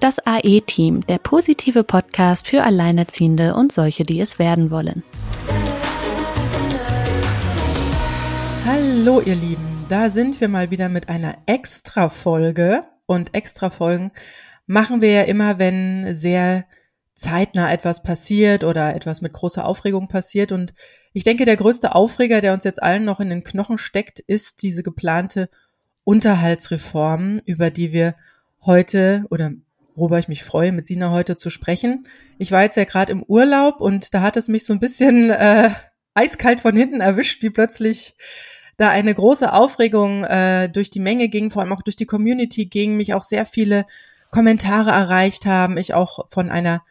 Das AE-Team, der positive Podcast für Alleinerziehende und solche, die es werden wollen. Hallo ihr Lieben, da sind wir mal wieder mit einer Extra-Folge. Und Extra-Folgen machen wir ja immer, wenn sehr zeitnah etwas passiert oder etwas mit großer Aufregung passiert. Und ich denke, der größte Aufreger, der uns jetzt allen noch in den Knochen steckt, ist diese geplante Unterhaltsreform, über die wir heute oder worüber ich mich freue, mit Sina heute zu sprechen. Ich war jetzt ja gerade im Urlaub und da hat es mich so ein bisschen äh, eiskalt von hinten erwischt, wie plötzlich da eine große Aufregung äh, durch die Menge ging, vor allem auch durch die Community ging, mich auch sehr viele Kommentare erreicht haben, ich auch von einer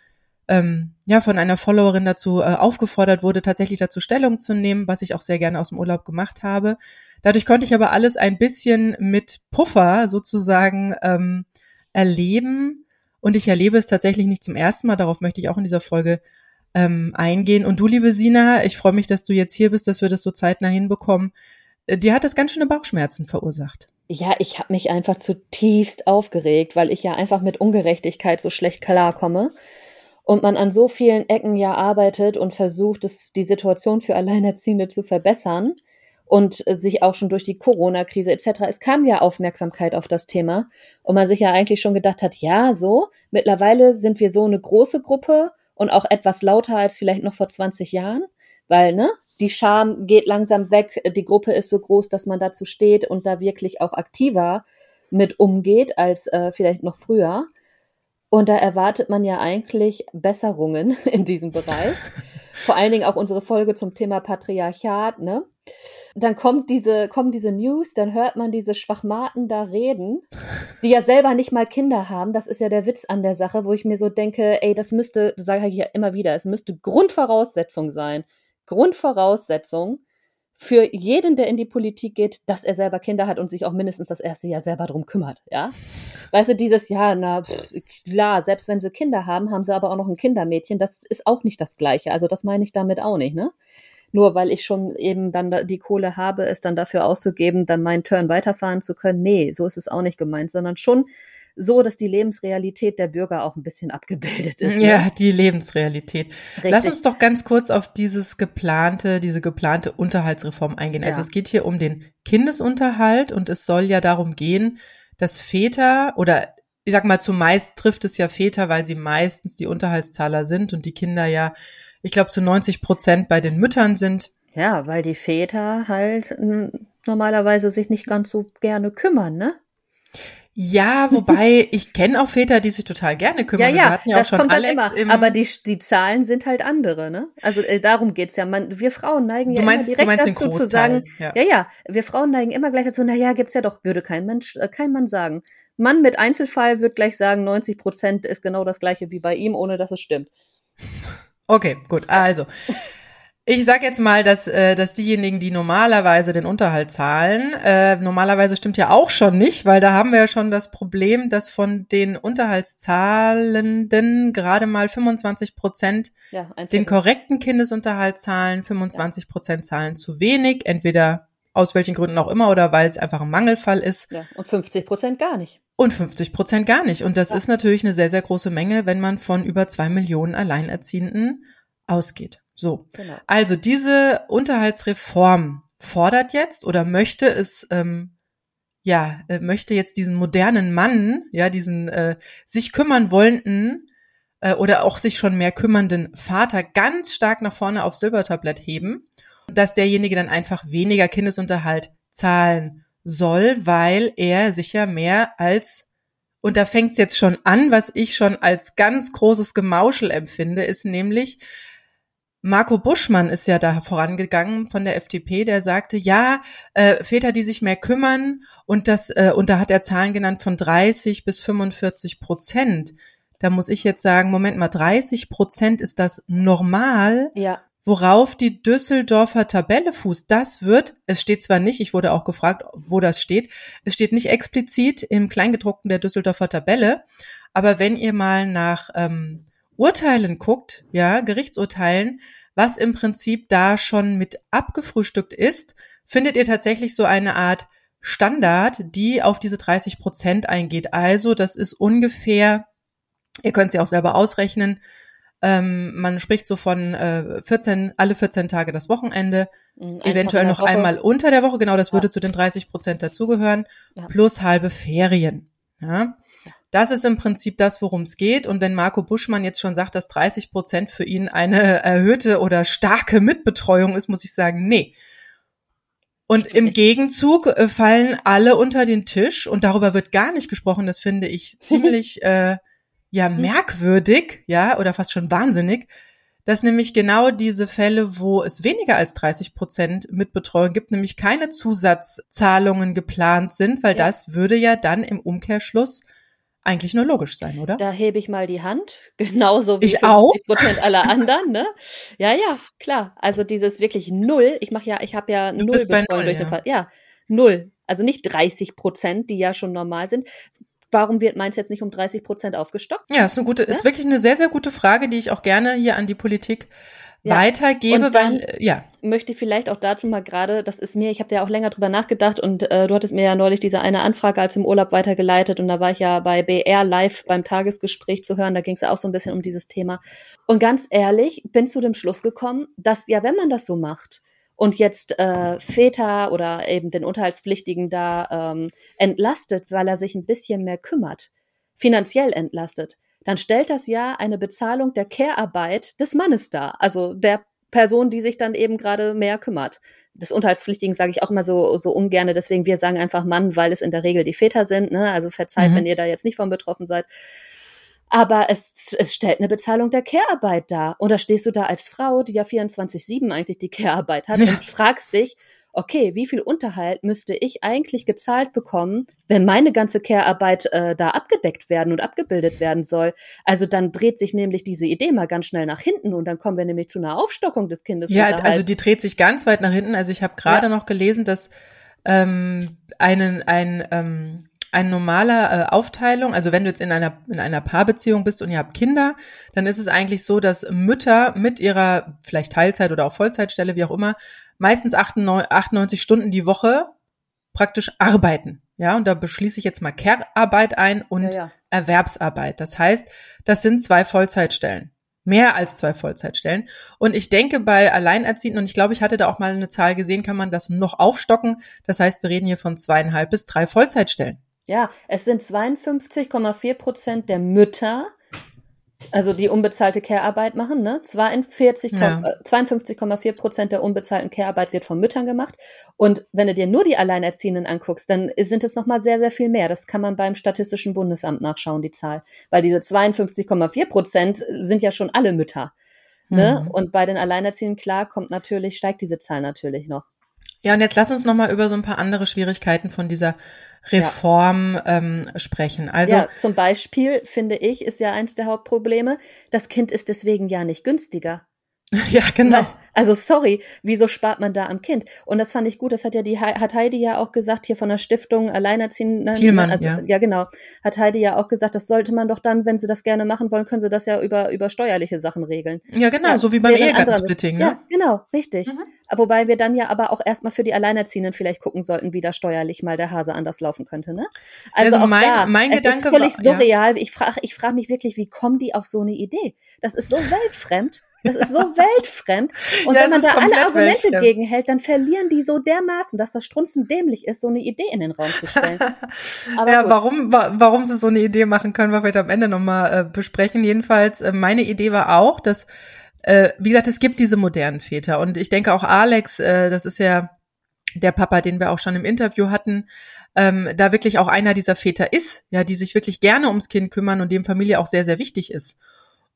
ähm, ja von einer Followerin dazu äh, aufgefordert wurde, tatsächlich dazu Stellung zu nehmen, was ich auch sehr gerne aus dem Urlaub gemacht habe. Dadurch konnte ich aber alles ein bisschen mit Puffer sozusagen ähm, erleben und ich erlebe es tatsächlich nicht zum ersten Mal. Darauf möchte ich auch in dieser Folge ähm, eingehen. Und du, liebe Sina, ich freue mich, dass du jetzt hier bist, dass wir das so zeitnah hinbekommen. Äh, dir hat das ganz schöne Bauchschmerzen verursacht. Ja, ich habe mich einfach zutiefst aufgeregt, weil ich ja einfach mit Ungerechtigkeit so schlecht klarkomme und man an so vielen Ecken ja arbeitet und versucht, es, die Situation für Alleinerziehende zu verbessern und sich auch schon durch die Corona-Krise etc. Es kam ja Aufmerksamkeit auf das Thema und man sich ja eigentlich schon gedacht hat, ja, so, mittlerweile sind wir so eine große Gruppe und auch etwas lauter als vielleicht noch vor 20 Jahren, weil, ne, die Scham geht langsam weg, die Gruppe ist so groß, dass man dazu steht und da wirklich auch aktiver mit umgeht als äh, vielleicht noch früher. Und da erwartet man ja eigentlich Besserungen in diesem Bereich. Vor allen Dingen auch unsere Folge zum Thema Patriarchat, ne? Dann kommt diese, kommen diese News, dann hört man diese Schwachmaten da reden, die ja selber nicht mal Kinder haben. Das ist ja der Witz an der Sache, wo ich mir so denke, ey, das müsste, sage ich ja immer wieder, es müsste Grundvoraussetzung sein. Grundvoraussetzung für jeden, der in die Politik geht, dass er selber Kinder hat und sich auch mindestens das erste Jahr selber drum kümmert, ja. Weißt du, dieses Jahr, na, pff, klar, selbst wenn sie Kinder haben, haben sie aber auch noch ein Kindermädchen, das ist auch nicht das Gleiche. Also das meine ich damit auch nicht, ne? Nur weil ich schon eben dann die Kohle habe, es dann dafür auszugeben, dann meinen Turn weiterfahren zu können. Nee, so ist es auch nicht gemeint, sondern schon so, dass die Lebensrealität der Bürger auch ein bisschen abgebildet ist. Ja, ne? die Lebensrealität. Richtig. Lass uns doch ganz kurz auf dieses geplante, diese geplante Unterhaltsreform eingehen. Also ja. Also es geht hier um den Kindesunterhalt und es soll ja darum gehen, dass Väter oder ich sag mal, zumeist trifft es ja Väter, weil sie meistens die Unterhaltszahler sind und die Kinder ja ich glaube, zu 90 Prozent bei den Müttern sind. Ja, weil die Väter halt normalerweise sich nicht ganz so gerne kümmern, ne? Ja, wobei ich kenne auch Väter, die sich total gerne kümmern. Ja, ja, Wir hatten ja das auch schon kommt Alex immer. Aber die, die Zahlen sind halt andere, ne? Also äh, darum geht's ja. Man, wir Frauen neigen ja meinst, immer direkt dazu zu sagen, ja. ja, ja, wir Frauen neigen immer gleich dazu, na ja, gibt's ja doch, würde kein Mensch, äh, kein Mann sagen. Mann mit Einzelfall wird gleich sagen, 90 Prozent ist genau das gleiche wie bei ihm, ohne dass es stimmt. Okay, gut. Also, ich sag jetzt mal, dass, äh, dass diejenigen, die normalerweise den Unterhalt zahlen, äh, normalerweise stimmt ja auch schon nicht, weil da haben wir ja schon das Problem, dass von den Unterhaltszahlenden gerade mal 25 Prozent ja, den korrekten Kindesunterhalt zahlen, 25 Prozent zahlen zu wenig, entweder aus welchen Gründen auch immer oder weil es einfach ein Mangelfall ist. Ja, und 50 Prozent gar nicht. Und 50 Prozent gar nicht. Und das ja. ist natürlich eine sehr, sehr große Menge, wenn man von über zwei Millionen Alleinerziehenden ausgeht. So. Genau. Also diese Unterhaltsreform fordert jetzt oder möchte es, ähm, ja, äh, möchte jetzt diesen modernen Mann, ja, diesen äh, sich kümmern wollenden äh, oder auch sich schon mehr kümmernden Vater ganz stark nach vorne aufs Silbertablett heben, dass derjenige dann einfach weniger Kindesunterhalt zahlen soll, weil er sicher mehr als, und da fängt es jetzt schon an, was ich schon als ganz großes Gemauschel empfinde, ist nämlich, Marco Buschmann ist ja da vorangegangen von der FDP, der sagte, ja, äh, Väter, die sich mehr kümmern und das, äh, und da hat er Zahlen genannt von 30 bis 45 Prozent. Da muss ich jetzt sagen, Moment mal, 30 Prozent ist das normal? Ja worauf die Düsseldorfer Tabelle fußt. Das wird, es steht zwar nicht, ich wurde auch gefragt, wo das steht, es steht nicht explizit im Kleingedruckten der Düsseldorfer Tabelle, aber wenn ihr mal nach ähm, Urteilen guckt, ja, Gerichtsurteilen, was im Prinzip da schon mit abgefrühstückt ist, findet ihr tatsächlich so eine Art Standard, die auf diese 30 Prozent eingeht. Also das ist ungefähr Ihr könnt sie auch selber ausrechnen. Ähm, man spricht so von äh, 14, alle 14 Tage das Wochenende, mhm, eventuell noch Woche. einmal unter der Woche, genau, das würde ja. zu den 30 Prozent dazugehören, ja. plus halbe Ferien. Ja. Das ist im Prinzip das, worum es geht. Und wenn Marco Buschmann jetzt schon sagt, dass 30 Prozent für ihn eine erhöhte oder starke Mitbetreuung ist, muss ich sagen, nee. Und im Gegenzug äh, fallen alle unter den Tisch und darüber wird gar nicht gesprochen. Das finde ich ziemlich äh, ja mhm. merkwürdig, ja, oder fast schon wahnsinnig, dass nämlich genau diese Fälle, wo es weniger als 30 Prozent Mitbetreuung gibt, nämlich keine Zusatzzahlungen geplant sind, weil ja. das würde ja dann im Umkehrschluss eigentlich nur logisch sein, oder? Da hebe ich mal die Hand, genauso wie ich auch. Prozent aller anderen, ne? Ja, ja, klar. Also dieses wirklich null. Ich mache ja, ich habe ja du null Betreuung null, durch den Fall. Ja, null. Also nicht 30 Prozent, die ja schon normal sind. Warum wird meins jetzt nicht um 30 Prozent aufgestockt? Ja, ist eine gute, ja? ist wirklich eine sehr, sehr gute Frage, die ich auch gerne hier an die Politik ja. weitergebe, weil äh, ja. Möchte vielleicht auch dazu mal gerade, das ist mir, ich habe ja auch länger drüber nachgedacht und äh, du hattest mir ja neulich diese eine Anfrage als im Urlaub weitergeleitet und da war ich ja bei BR live beim Tagesgespräch zu hören, da ging es ja auch so ein bisschen um dieses Thema. Und ganz ehrlich, bin zu dem Schluss gekommen, dass ja, wenn man das so macht, und jetzt äh, Väter oder eben den Unterhaltspflichtigen da ähm, entlastet, weil er sich ein bisschen mehr kümmert, finanziell entlastet, dann stellt das ja eine Bezahlung der Care-Arbeit des Mannes dar, also der Person, die sich dann eben gerade mehr kümmert. Das Unterhaltspflichtigen sage ich auch immer so, so ungerne, deswegen wir sagen einfach Mann, weil es in der Regel die Väter sind. Ne? Also verzeiht, mhm. wenn ihr da jetzt nicht von betroffen seid. Aber es, es stellt eine Bezahlung der Care-Arbeit dar. Und da stehst du da als Frau, die ja 24-7 eigentlich die Care-Arbeit hat, ja. und fragst dich, okay, wie viel Unterhalt müsste ich eigentlich gezahlt bekommen, wenn meine ganze Care-Arbeit äh, da abgedeckt werden und abgebildet werden soll? Also dann dreht sich nämlich diese Idee mal ganz schnell nach hinten und dann kommen wir nämlich zu einer Aufstockung des Kindes. Ja, also die dreht sich ganz weit nach hinten. Also ich habe gerade ja. noch gelesen, dass ähm, einen, ein ähm, eine normale äh, Aufteilung, also wenn du jetzt in einer, in einer Paarbeziehung bist und ihr habt Kinder, dann ist es eigentlich so, dass Mütter mit ihrer vielleicht Teilzeit oder auch Vollzeitstelle, wie auch immer, meistens 98 Stunden die Woche praktisch arbeiten. Ja, und da beschließe ich jetzt mal Care-Arbeit ein und ja, ja. Erwerbsarbeit. Das heißt, das sind zwei Vollzeitstellen. Mehr als zwei Vollzeitstellen. Und ich denke, bei Alleinerziehenden, und ich glaube, ich hatte da auch mal eine Zahl gesehen, kann man das noch aufstocken. Das heißt, wir reden hier von zweieinhalb bis drei Vollzeitstellen. Ja, es sind 52,4 Prozent der Mütter, also die unbezahlte Care-Arbeit machen, ne? 42, ja. 52,4 Prozent der unbezahlten Care-Arbeit wird von Müttern gemacht. Und wenn du dir nur die Alleinerziehenden anguckst, dann sind es nochmal sehr, sehr viel mehr. Das kann man beim Statistischen Bundesamt nachschauen, die Zahl. Weil diese 52,4 Prozent sind ja schon alle Mütter. Ne? Mhm. Und bei den Alleinerziehenden, klar, kommt natürlich, steigt diese Zahl natürlich noch. Ja, und jetzt lass uns nochmal über so ein paar andere Schwierigkeiten von dieser Reform ja. ähm, sprechen. Also ja, zum Beispiel finde ich ist ja eins der Hauptprobleme. Das Kind ist deswegen ja nicht günstiger. Ja, genau. Was, also sorry, wieso spart man da am Kind? Und das fand ich gut, das hat ja die hat Heidi ja auch gesagt hier von der Stiftung Alleinerziehenden. Thielmann, also, ja. ja, genau. Hat Heidi ja auch gesagt, das sollte man doch dann, wenn sie das gerne machen wollen, können sie das ja über über steuerliche Sachen regeln. Ja, genau, ja, so wie beim Ehegattensplitting, ne? Ja, genau, richtig. Mhm. Wobei wir dann ja aber auch erstmal für die Alleinerziehenden vielleicht gucken sollten, wie da steuerlich mal der Hase anders laufen könnte, ne? Also, also mein, da, mein es Gedanke ist völlig war, surreal. Ich frage ich frag mich wirklich, wie kommen die auf so eine Idee? Das ist so weltfremd. Das ist so weltfremd. Und ja, wenn man da alle Argumente weltfremd. gegenhält, dann verlieren die so dermaßen, dass das strunzend dämlich ist, so eine Idee in den Raum zu stellen. Aber ja, warum, warum sie so eine Idee machen können, wir vielleicht am Ende nochmal äh, besprechen. Jedenfalls, äh, meine Idee war auch, dass, äh, wie gesagt, es gibt diese modernen Väter. Und ich denke auch Alex, äh, das ist ja der Papa, den wir auch schon im Interview hatten, ähm, da wirklich auch einer dieser Väter ist, ja, die sich wirklich gerne ums Kind kümmern und dem Familie auch sehr, sehr wichtig ist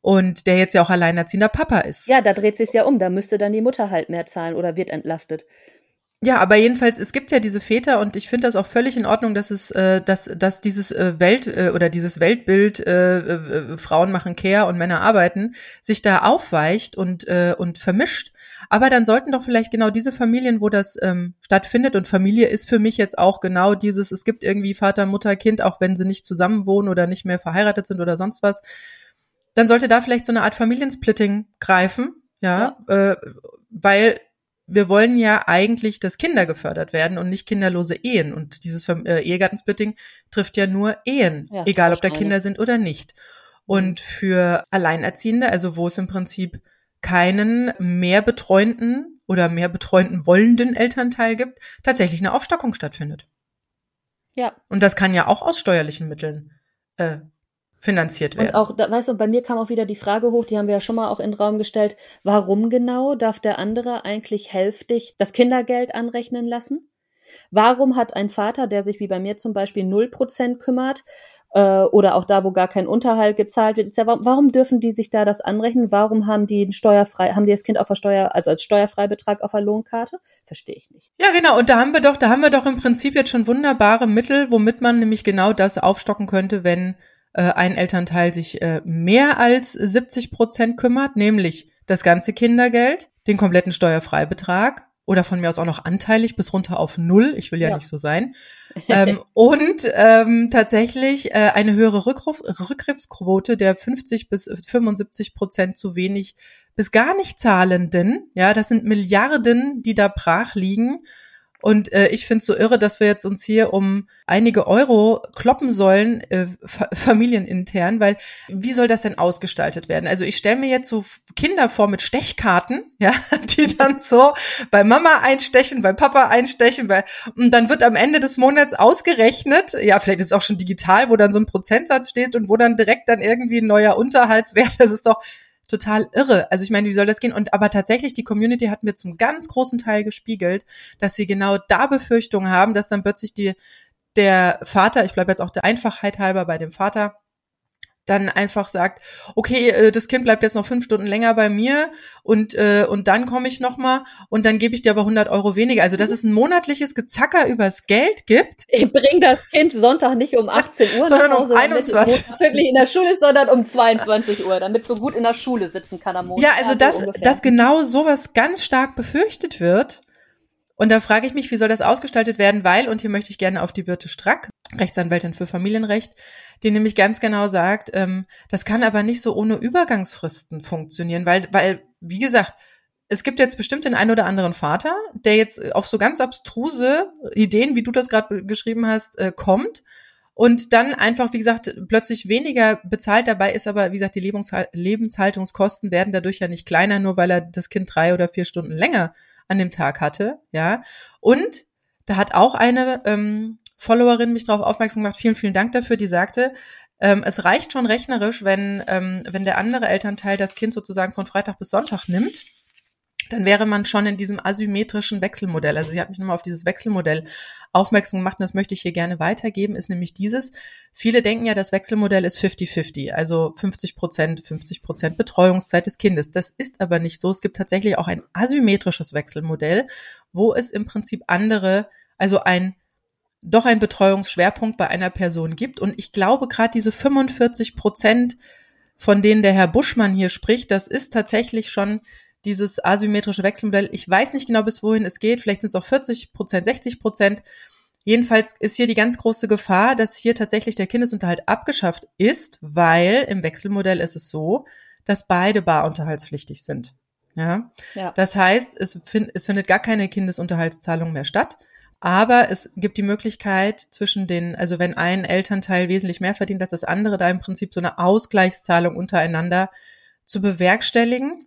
und der jetzt ja auch alleinerziehender Papa ist. Ja, da dreht sich's ja um. Da müsste dann die Mutter halt mehr zahlen oder wird entlastet. Ja, aber jedenfalls, es gibt ja diese Väter und ich finde das auch völlig in Ordnung, dass es, äh, dass, dass dieses äh, Welt äh, oder dieses Weltbild äh, äh, Frauen machen Care und Männer arbeiten, sich da aufweicht und, äh, und vermischt. Aber dann sollten doch vielleicht genau diese Familien, wo das ähm, stattfindet, und Familie ist für mich jetzt auch genau dieses, es gibt irgendwie Vater, Mutter, Kind, auch wenn sie nicht zusammen wohnen oder nicht mehr verheiratet sind oder sonst was, dann sollte da vielleicht so eine Art Familiensplitting greifen, ja, ja. Äh, weil wir wollen ja eigentlich, dass Kinder gefördert werden und nicht kinderlose Ehen. Und dieses äh, Ehegattensplitting trifft ja nur Ehen, ja, egal ob da Kinder sind oder nicht. Und für Alleinerziehende, also wo es im Prinzip keinen mehr betreuenden oder mehr betreuenden wollenden Elternteil gibt, tatsächlich eine Aufstockung stattfindet. Ja. Und das kann ja auch aus steuerlichen Mitteln äh, finanziert werden. Und auch, da, weißt du, bei mir kam auch wieder die Frage hoch, die haben wir ja schon mal auch in den Raum gestellt, warum genau darf der andere eigentlich hälftig das Kindergeld anrechnen lassen? Warum hat ein Vater, der sich wie bei mir zum Beispiel null Prozent kümmert, äh, oder auch da, wo gar kein Unterhalt gezahlt wird, ist ja, warum dürfen die sich da das anrechnen? Warum haben die ein steuerfrei, haben die das Kind auf der Steuer, also als Steuerfreibetrag auf der Lohnkarte? Verstehe ich nicht. Ja, genau. Und da haben wir doch, da haben wir doch im Prinzip jetzt schon wunderbare Mittel, womit man nämlich genau das aufstocken könnte, wenn ein Elternteil sich äh, mehr als 70 Prozent kümmert, nämlich das ganze Kindergeld, den kompletten Steuerfreibetrag oder von mir aus auch noch anteilig bis runter auf null. Ich will ja, ja. nicht so sein. ähm, und ähm, tatsächlich äh, eine höhere Rückruf, Rückgriffsquote der 50 bis 75 Prozent zu wenig bis gar nicht Zahlenden. Ja, das sind Milliarden, die da brach liegen. Und äh, ich finde es so irre, dass wir jetzt uns hier um einige Euro kloppen sollen, äh, familienintern, weil wie soll das denn ausgestaltet werden? Also ich stelle mir jetzt so Kinder vor mit Stechkarten, ja, die dann so bei Mama einstechen, bei Papa einstechen, bei, und dann wird am Ende des Monats ausgerechnet, ja, vielleicht ist es auch schon digital, wo dann so ein Prozentsatz steht und wo dann direkt dann irgendwie ein neuer Unterhaltswert, das ist doch total irre. Also ich meine, wie soll das gehen? Und aber tatsächlich, die Community hat mir zum ganz großen Teil gespiegelt, dass sie genau da Befürchtungen haben, dass dann plötzlich die der Vater, ich bleibe jetzt auch der Einfachheit halber bei dem Vater, dann einfach sagt, okay, äh, das Kind bleibt jetzt noch fünf Stunden länger bei mir und äh, und dann komme ich noch mal und dann gebe ich dir aber 100 Euro weniger. Also dass es ein monatliches Gezacker übers Geld gibt. Ich bringe das Kind Sonntag nicht um 18 Uhr sondern nach Hause, um 21 damit wirklich in der Schule ist, sondern um 22 Uhr, damit so gut in der Schule sitzen kann am Montag. Ja, also das, so dass genau sowas ganz stark befürchtet wird. Und da frage ich mich, wie soll das ausgestaltet werden, weil, und hier möchte ich gerne auf die Birte Strack, Rechtsanwältin für Familienrecht, die nämlich ganz genau sagt, ähm, das kann aber nicht so ohne Übergangsfristen funktionieren, weil, weil, wie gesagt, es gibt jetzt bestimmt den einen oder anderen Vater, der jetzt auf so ganz abstruse Ideen, wie du das gerade geschrieben hast, äh, kommt und dann einfach, wie gesagt, plötzlich weniger bezahlt. Dabei ist, aber wie gesagt, die Lebenshal Lebenshaltungskosten werden dadurch ja nicht kleiner, nur weil er das Kind drei oder vier Stunden länger an dem Tag hatte, ja. Und da hat auch eine ähm, Followerin mich darauf aufmerksam gemacht. Vielen, vielen Dank dafür. Die sagte, ähm, es reicht schon rechnerisch, wenn, ähm, wenn der andere Elternteil das Kind sozusagen von Freitag bis Sonntag nimmt dann wäre man schon in diesem asymmetrischen Wechselmodell. Also sie hat mich nochmal auf dieses Wechselmodell aufmerksam gemacht und das möchte ich hier gerne weitergeben, ist nämlich dieses. Viele denken ja, das Wechselmodell ist 50-50, also 50 Prozent, 50 Prozent Betreuungszeit des Kindes. Das ist aber nicht so. Es gibt tatsächlich auch ein asymmetrisches Wechselmodell, wo es im Prinzip andere, also ein doch ein Betreuungsschwerpunkt bei einer Person gibt. Und ich glaube, gerade diese 45 Prozent, von denen der Herr Buschmann hier spricht, das ist tatsächlich schon dieses asymmetrische Wechselmodell. Ich weiß nicht genau, bis wohin es geht. Vielleicht sind es auch 40 Prozent, 60 Prozent. Jedenfalls ist hier die ganz große Gefahr, dass hier tatsächlich der Kindesunterhalt abgeschafft ist, weil im Wechselmodell ist es so, dass beide barunterhaltspflichtig sind. Ja. ja. Das heißt, es, find, es findet gar keine Kindesunterhaltszahlung mehr statt. Aber es gibt die Möglichkeit zwischen den, also wenn ein Elternteil wesentlich mehr verdient als das andere, da im Prinzip so eine Ausgleichszahlung untereinander zu bewerkstelligen.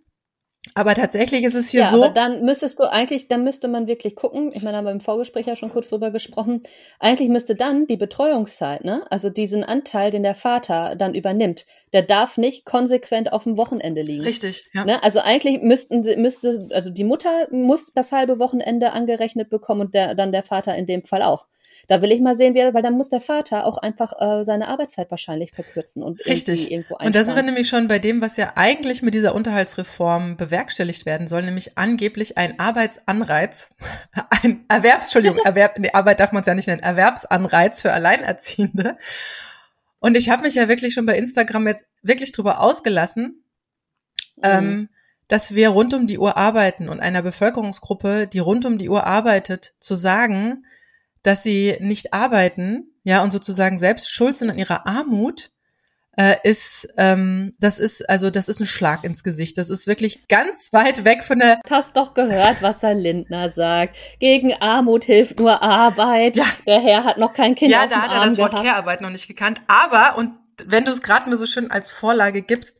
Aber tatsächlich ist es hier ja, so. Aber dann müsstest du eigentlich, dann müsste man wirklich gucken. Ich meine, haben wir im Vorgespräch ja schon kurz drüber gesprochen. Eigentlich müsste dann die Betreuungszeit, ne, also diesen Anteil, den der Vater dann übernimmt, der darf nicht konsequent auf dem Wochenende liegen. Richtig, ja. Ne? Also eigentlich müssten sie, müsste, also die Mutter muss das halbe Wochenende angerechnet bekommen und der, dann der Vater in dem Fall auch. Da will ich mal sehen, wer, weil dann muss der Vater auch einfach äh, seine Arbeitszeit wahrscheinlich verkürzen und Richtig. irgendwo einsparen. Und da sind wir nämlich schon bei dem, was ja eigentlich mit dieser Unterhaltsreform bewerkstelligt werden soll, nämlich angeblich ein Arbeitsanreiz, ein Erwerbs, Entschuldigung, Erwerb, nee, Arbeit darf man es ja nicht nennen, Erwerbsanreiz für Alleinerziehende. Und ich habe mich ja wirklich schon bei Instagram jetzt wirklich drüber ausgelassen, mhm. ähm, dass wir rund um die Uhr arbeiten und einer Bevölkerungsgruppe, die rund um die Uhr arbeitet, zu sagen, dass sie nicht arbeiten, ja, und sozusagen selbst schuld sind an ihrer Armut, äh, ist, ähm, das ist, also das ist ein Schlag ins Gesicht. Das ist wirklich ganz weit weg von der. Du hast doch gehört, was Herr Lindner sagt. Gegen Armut hilft nur Arbeit. Ja. Der Herr hat noch kein Kind Ja, da hat er das Wort Care-Arbeit noch nicht gekannt. Aber, und wenn du es gerade mir so schön als Vorlage gibst,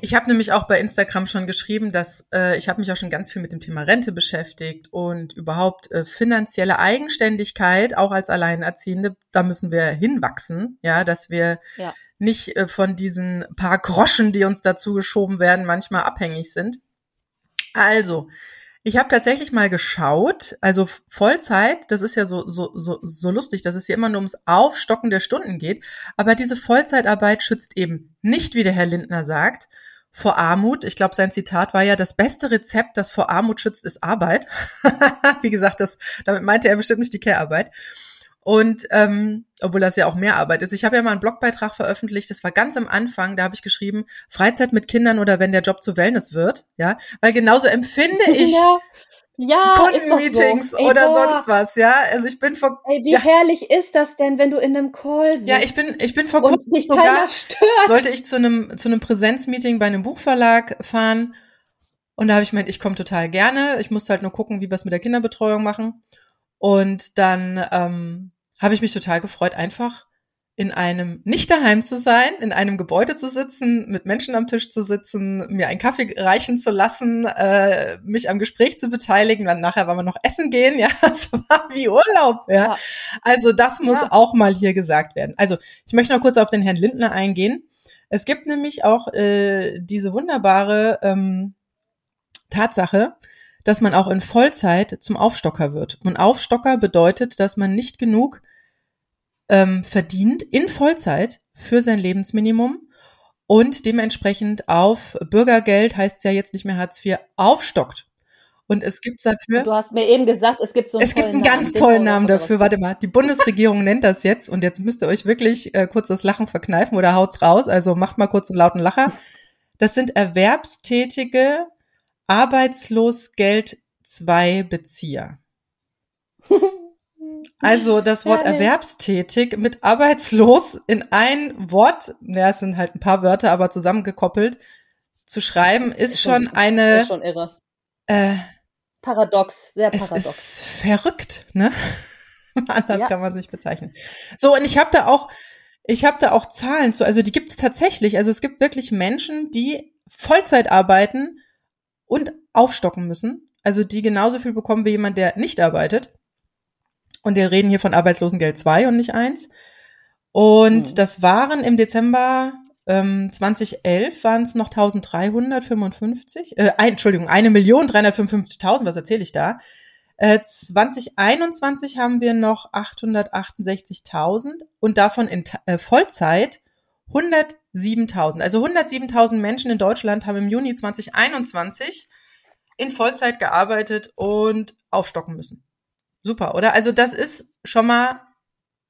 ich habe nämlich auch bei Instagram schon geschrieben, dass äh, ich habe mich auch schon ganz viel mit dem Thema Rente beschäftigt und überhaupt äh, finanzielle Eigenständigkeit, auch als Alleinerziehende, da müssen wir hinwachsen, ja, dass wir ja. nicht äh, von diesen paar Groschen, die uns dazu geschoben werden, manchmal abhängig sind. Also, ich habe tatsächlich mal geschaut, also Vollzeit, das ist ja so, so, so, so lustig, dass es hier immer nur ums Aufstocken der Stunden geht, aber diese Vollzeitarbeit schützt eben nicht, wie der Herr Lindner sagt, vor Armut. Ich glaube, sein Zitat war ja, das beste Rezept, das vor Armut schützt, ist Arbeit. wie gesagt, das, damit meinte er bestimmt nicht die Care-Arbeit. Und ähm, obwohl das ja auch mehr Arbeit ist. Ich habe ja mal einen Blogbeitrag veröffentlicht, das war ganz am Anfang, da habe ich geschrieben, Freizeit mit Kindern oder wenn der Job zu Wellness wird, ja, weil genauso empfinde ich ja, ja, Kundenmeetings so. oder boah. sonst was, ja. Also ich bin vor Ey, wie ja. herrlich ist das denn, wenn du in einem Call sitzt? Ja, ich bin ich bin vor kurzem sogar sollte ich zu einem zu einem Präsenzmeeting bei einem Buchverlag fahren und da habe ich gemeint, ich komme total gerne, ich muss halt nur gucken, wie wir es mit der Kinderbetreuung machen. Und dann ähm, habe ich mich total gefreut, einfach in einem nicht daheim zu sein, in einem Gebäude zu sitzen, mit Menschen am Tisch zu sitzen, mir einen Kaffee reichen zu lassen, äh, mich am Gespräch zu beteiligen, dann nachher wollen wir noch essen gehen, ja, es war wie Urlaub, ja. ja. Also das muss ja. auch mal hier gesagt werden. Also ich möchte noch kurz auf den Herrn Lindner eingehen. Es gibt nämlich auch äh, diese wunderbare ähm, Tatsache, dass man auch in Vollzeit zum Aufstocker wird. Und Aufstocker bedeutet, dass man nicht genug ähm, verdient in Vollzeit für sein Lebensminimum und dementsprechend auf Bürgergeld, heißt ja jetzt nicht mehr Hartz IV, aufstockt. Und es gibt dafür. Du hast mir eben gesagt, es gibt so einen Es gibt einen ganz tollen Namen dafür. Warte mal, die Bundesregierung nennt das jetzt und jetzt müsst ihr euch wirklich äh, kurz das Lachen verkneifen oder haut's raus. Also macht mal kurz einen lauten Lacher. Das sind erwerbstätige Arbeitslosgeld 2 Bezieher. Also das Wort Herrlich. erwerbstätig mit arbeitslos in ein Wort, ja, es sind halt ein paar Wörter, aber zusammengekoppelt, zu schreiben, ist, ist schon eine. Ist schon irre. Äh, paradox, sehr paradox. Es ist verrückt, ne? Anders ja. kann man es nicht bezeichnen. So, und ich habe da auch, ich habe da auch Zahlen zu, also die gibt es tatsächlich. Also es gibt wirklich Menschen, die Vollzeit arbeiten und aufstocken müssen. Also die genauso viel bekommen wie jemand, der nicht arbeitet. Und wir reden hier von Arbeitslosengeld 2 und nicht 1. Und mhm. das waren im Dezember ähm, 2011 waren es noch 1355, äh, ein, Entschuldigung, 1.355.000, was erzähle ich da? Äh, 2021 haben wir noch 868.000 und davon in äh, Vollzeit 107.000. Also 107.000 Menschen in Deutschland haben im Juni 2021 in Vollzeit gearbeitet und aufstocken müssen. Super, oder? Also das ist schon mal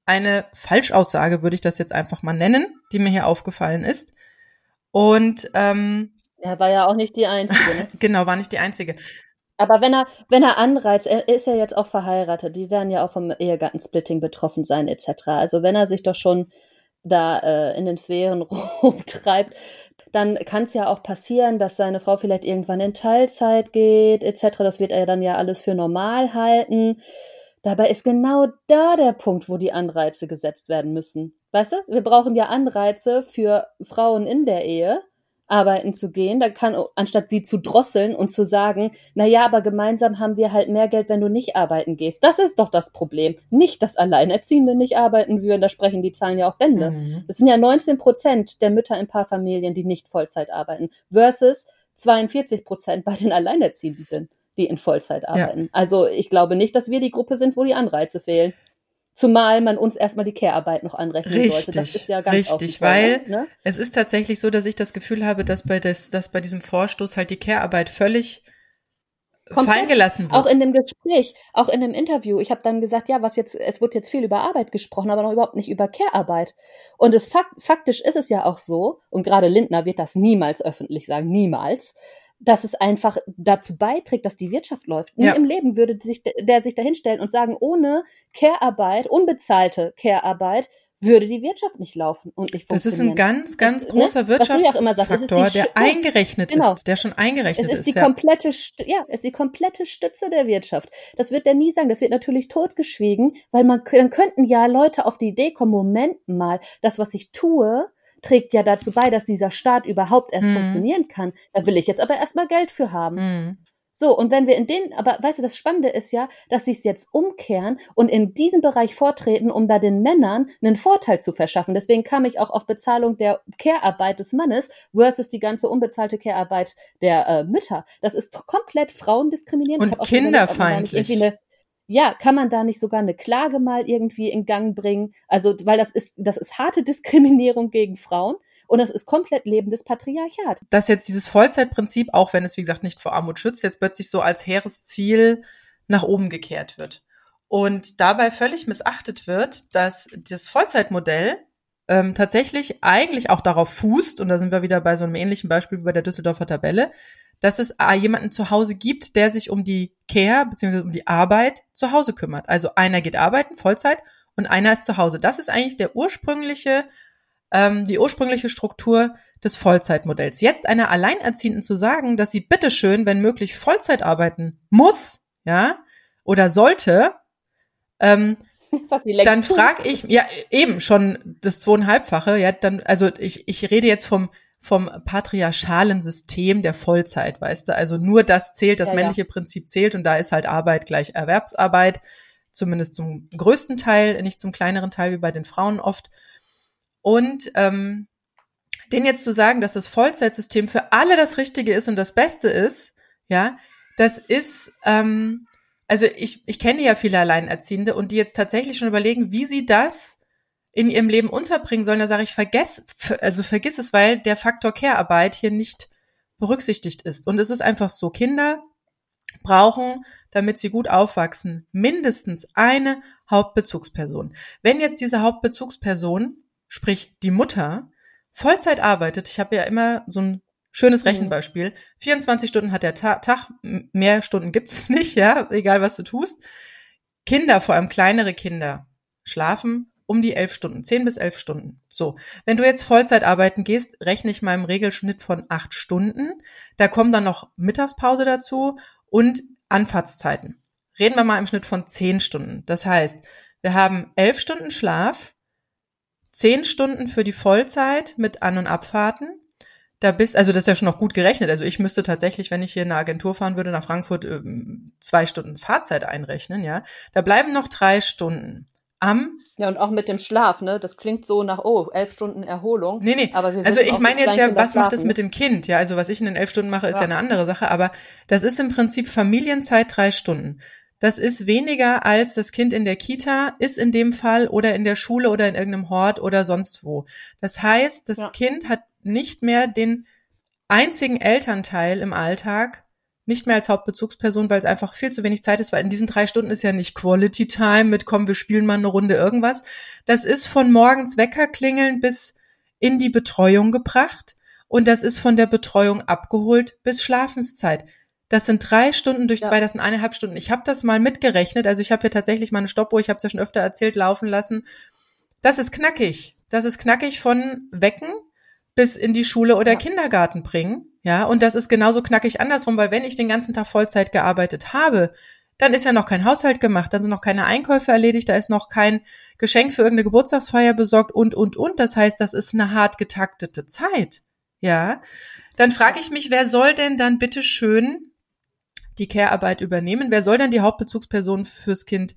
eine Falschaussage, würde ich das jetzt einfach mal nennen, die mir hier aufgefallen ist. Und ähm, er war ja auch nicht die Einzige. Ne? genau, war nicht die Einzige. Aber wenn er, wenn er anreizt, er ist ja jetzt auch verheiratet, die werden ja auch vom Ehegattensplitting betroffen sein, etc. Also wenn er sich doch schon da äh, in den Sphären rumtreibt, dann kann es ja auch passieren, dass seine Frau vielleicht irgendwann in Teilzeit geht, etc. Das wird er dann ja alles für normal halten. Dabei ist genau da der Punkt, wo die Anreize gesetzt werden müssen. Weißt du, wir brauchen ja Anreize für Frauen in der Ehe, arbeiten zu gehen, da kann, anstatt sie zu drosseln und zu sagen, na ja, aber gemeinsam haben wir halt mehr Geld, wenn du nicht arbeiten gehst. Das ist doch das Problem. Nicht, dass Alleinerziehende nicht arbeiten würden, da sprechen die Zahlen ja auch Bände. Mhm. Das sind ja 19 Prozent der Mütter in Paarfamilien, die nicht Vollzeit arbeiten, versus 42 Prozent bei den Alleinerziehenden, die in Vollzeit arbeiten. Ja. Also ich glaube nicht, dass wir die Gruppe sind, wo die Anreize fehlen. Zumal man uns erstmal die Care-Arbeit noch anrechnen richtig, sollte. Das ist ja ganz Richtig, weil ne? es ist tatsächlich so, dass ich das Gefühl habe, dass bei, des, dass bei diesem Vorstoß halt die Care-Arbeit völlig Komplett. fallen gelassen wird. Auch in dem Gespräch, auch in dem Interview. Ich habe dann gesagt, ja, was jetzt, es wird jetzt viel über Arbeit gesprochen, aber noch überhaupt nicht über Care-Arbeit. Und es faktisch ist es ja auch so, und gerade Lindner wird das niemals öffentlich sagen, niemals, dass es einfach dazu beiträgt, dass die Wirtschaft läuft. Nie ja. im Leben würde sich, der sich dahinstellen und sagen, ohne Care-Arbeit, unbezahlte Care-Arbeit, würde die Wirtschaft nicht laufen und nicht Das ist funktionieren. ein ganz, ganz Das, ne, großer ist die Wirtschaftsfaktor, der Sch- eingerechnet genau. ist, der schon eingerechnet Es ist die ist. ja. komplette, ja, es ist die komplette Stütze der Wirtschaft. Das wird er nie sagen. Das wird natürlich totgeschwiegen, weil man, dann könnten ja Leute auf die Idee kommen, Moment mal, das, was ich tue, trägt ja dazu bei, dass dieser Staat überhaupt erst Mhm. funktionieren kann. Da will ich jetzt aber erstmal Geld für haben. Mhm. So, und wenn wir in den, aber weißt du, das Spannende ist ja, dass sie es jetzt umkehren und in diesem Bereich vortreten, um da den Männern einen Vorteil zu verschaffen. Deswegen kam ich auch auf Bezahlung der Care-Arbeit des Mannes versus die ganze unbezahlte Care-Arbeit der äh, Mütter. Das ist komplett frauendiskriminierend. Und Ich hab auch schon überlegt, ja, kann man da nicht sogar eine Klage mal irgendwie in Gang bringen? Also, weil das ist, das ist harte Diskriminierung gegen Frauen und das ist komplett lebendes Patriarchat. dass jetzt dieses Vollzeitprinzip, auch wenn es wie gesagt nicht vor Armut schützt, jetzt plötzlich so als hehres Ziel nach oben gekehrt wird. Und dabei völlig missachtet wird, dass das Vollzeitmodell ähm, tatsächlich eigentlich auch darauf fußt, und da sind wir wieder bei so einem ähnlichen Beispiel wie bei der Düsseldorfer Tabelle, dass es äh, jemanden zu Hause gibt, der sich um die Care bzw. um die Arbeit zu Hause kümmert. Also einer geht arbeiten, Vollzeit, und einer ist zu Hause. Das ist eigentlich der ursprüngliche ähm, die ursprüngliche Struktur des Vollzeitmodells. Jetzt einer Alleinerziehenden zu sagen, dass sie bitteschön, wenn möglich, Vollzeit arbeiten muss, ja, oder sollte, ähm, dann frage ich, ja, eben schon das zweieinhalbfache, ja, dann, also ich, ich rede jetzt vom, vom patriarchalen System der Vollzeit, weißt du, also nur das zählt, das Ja, ja. männliche Prinzip zählt und da ist halt Arbeit gleich Erwerbsarbeit, zumindest zum größten Teil, nicht zum kleineren Teil wie bei den Frauen oft. Und ähm, denen jetzt zu sagen, dass das Vollzeitsystem für alle das Richtige ist und das Beste ist, ja, das ist, ähm, also ich, ich kenne ja viele Alleinerziehende und die jetzt tatsächlich schon überlegen, wie sie das in ihrem Leben unterbringen sollen. Da sage ich, vergess, ver- also vergiss es, weil der Faktor Care-Arbeit hier nicht berücksichtigt ist. Und es ist einfach so, Kinder brauchen, damit sie gut aufwachsen, mindestens eine Hauptbezugsperson. Wenn jetzt diese Hauptbezugsperson, sprich die Mutter, Vollzeit arbeitet, ich habe ja immer so ein schönes Mhm. Rechenbeispiel, 24 Stunden hat der Ta Tag, mehr Stunden gibt's nicht, ja, egal was du tust. Kinder, vor allem kleinere Kinder, schlafen um die elf Stunden, zehn bis elf Stunden. So, wenn du jetzt Vollzeit arbeiten gehst, rechne ich mal im Regelschnitt von acht Stunden. Da kommen dann noch Mittagspause dazu und Anfahrtszeiten. Reden wir mal im Schnitt von zehn Stunden. Das heißt, wir haben elf Stunden Schlaf, zehn Stunden für die Vollzeit mit An- und Abfahrten. Da bist, also das ist ja schon noch gut gerechnet. Also ich müsste tatsächlich, wenn ich hier in eine Agentur fahren würde nach Frankfurt, ähm, zwei Stunden Fahrzeit einrechnen, ja. Da bleiben noch drei Stunden. Am, Ja, und auch mit dem Schlaf, ne? Das klingt so nach, oh, elf Stunden Erholung. nee, nee, Aber wir also ich meine jetzt ja, was macht es mit dem Kind? Ja, also was ich in den elf Stunden mache, ist ja, Ja. eine andere Sache, aber das ist im Prinzip Familienzeit drei Stunden. Das ist weniger als das Kind in der Kita ist in dem Fall oder in der Schule oder in irgendeinem Hort oder sonst wo. Das heißt, das Ja. Kind hat nicht mehr den einzigen Elternteil im Alltag, nicht mehr als Hauptbezugsperson, weil es einfach viel zu wenig Zeit ist, weil in diesen drei Stunden ist ja nicht Quality Time mit komm, wir spielen mal eine Runde irgendwas. Das ist von morgens Wecker klingeln bis in die Betreuung gebracht und das ist von der Betreuung abgeholt bis Schlafenszeit. Das sind drei Stunden durch Ja. zwei, das sind eineinhalb Stunden. Ich habe das mal mitgerechnet. Also ich habe hier tatsächlich mal eine Stoppuhr, ich habe es ja schon öfter erzählt, laufen lassen. Das ist knackig. Das ist knackig von Wecken bis in die Schule oder Ja. Kindergarten bringen. Ja, und das ist genauso knackig andersrum, weil wenn ich den ganzen Tag Vollzeit gearbeitet habe, dann ist ja noch kein Haushalt gemacht, dann sind noch keine Einkäufe erledigt, da ist noch kein Geschenk für irgendeine Geburtstagsfeier besorgt und, und, und. Das heißt, das ist eine hart getaktete Zeit. Ja, dann frage ich mich, wer soll denn dann bitte schön die Care-Arbeit übernehmen? Wer soll denn die Hauptbezugsperson fürs Kind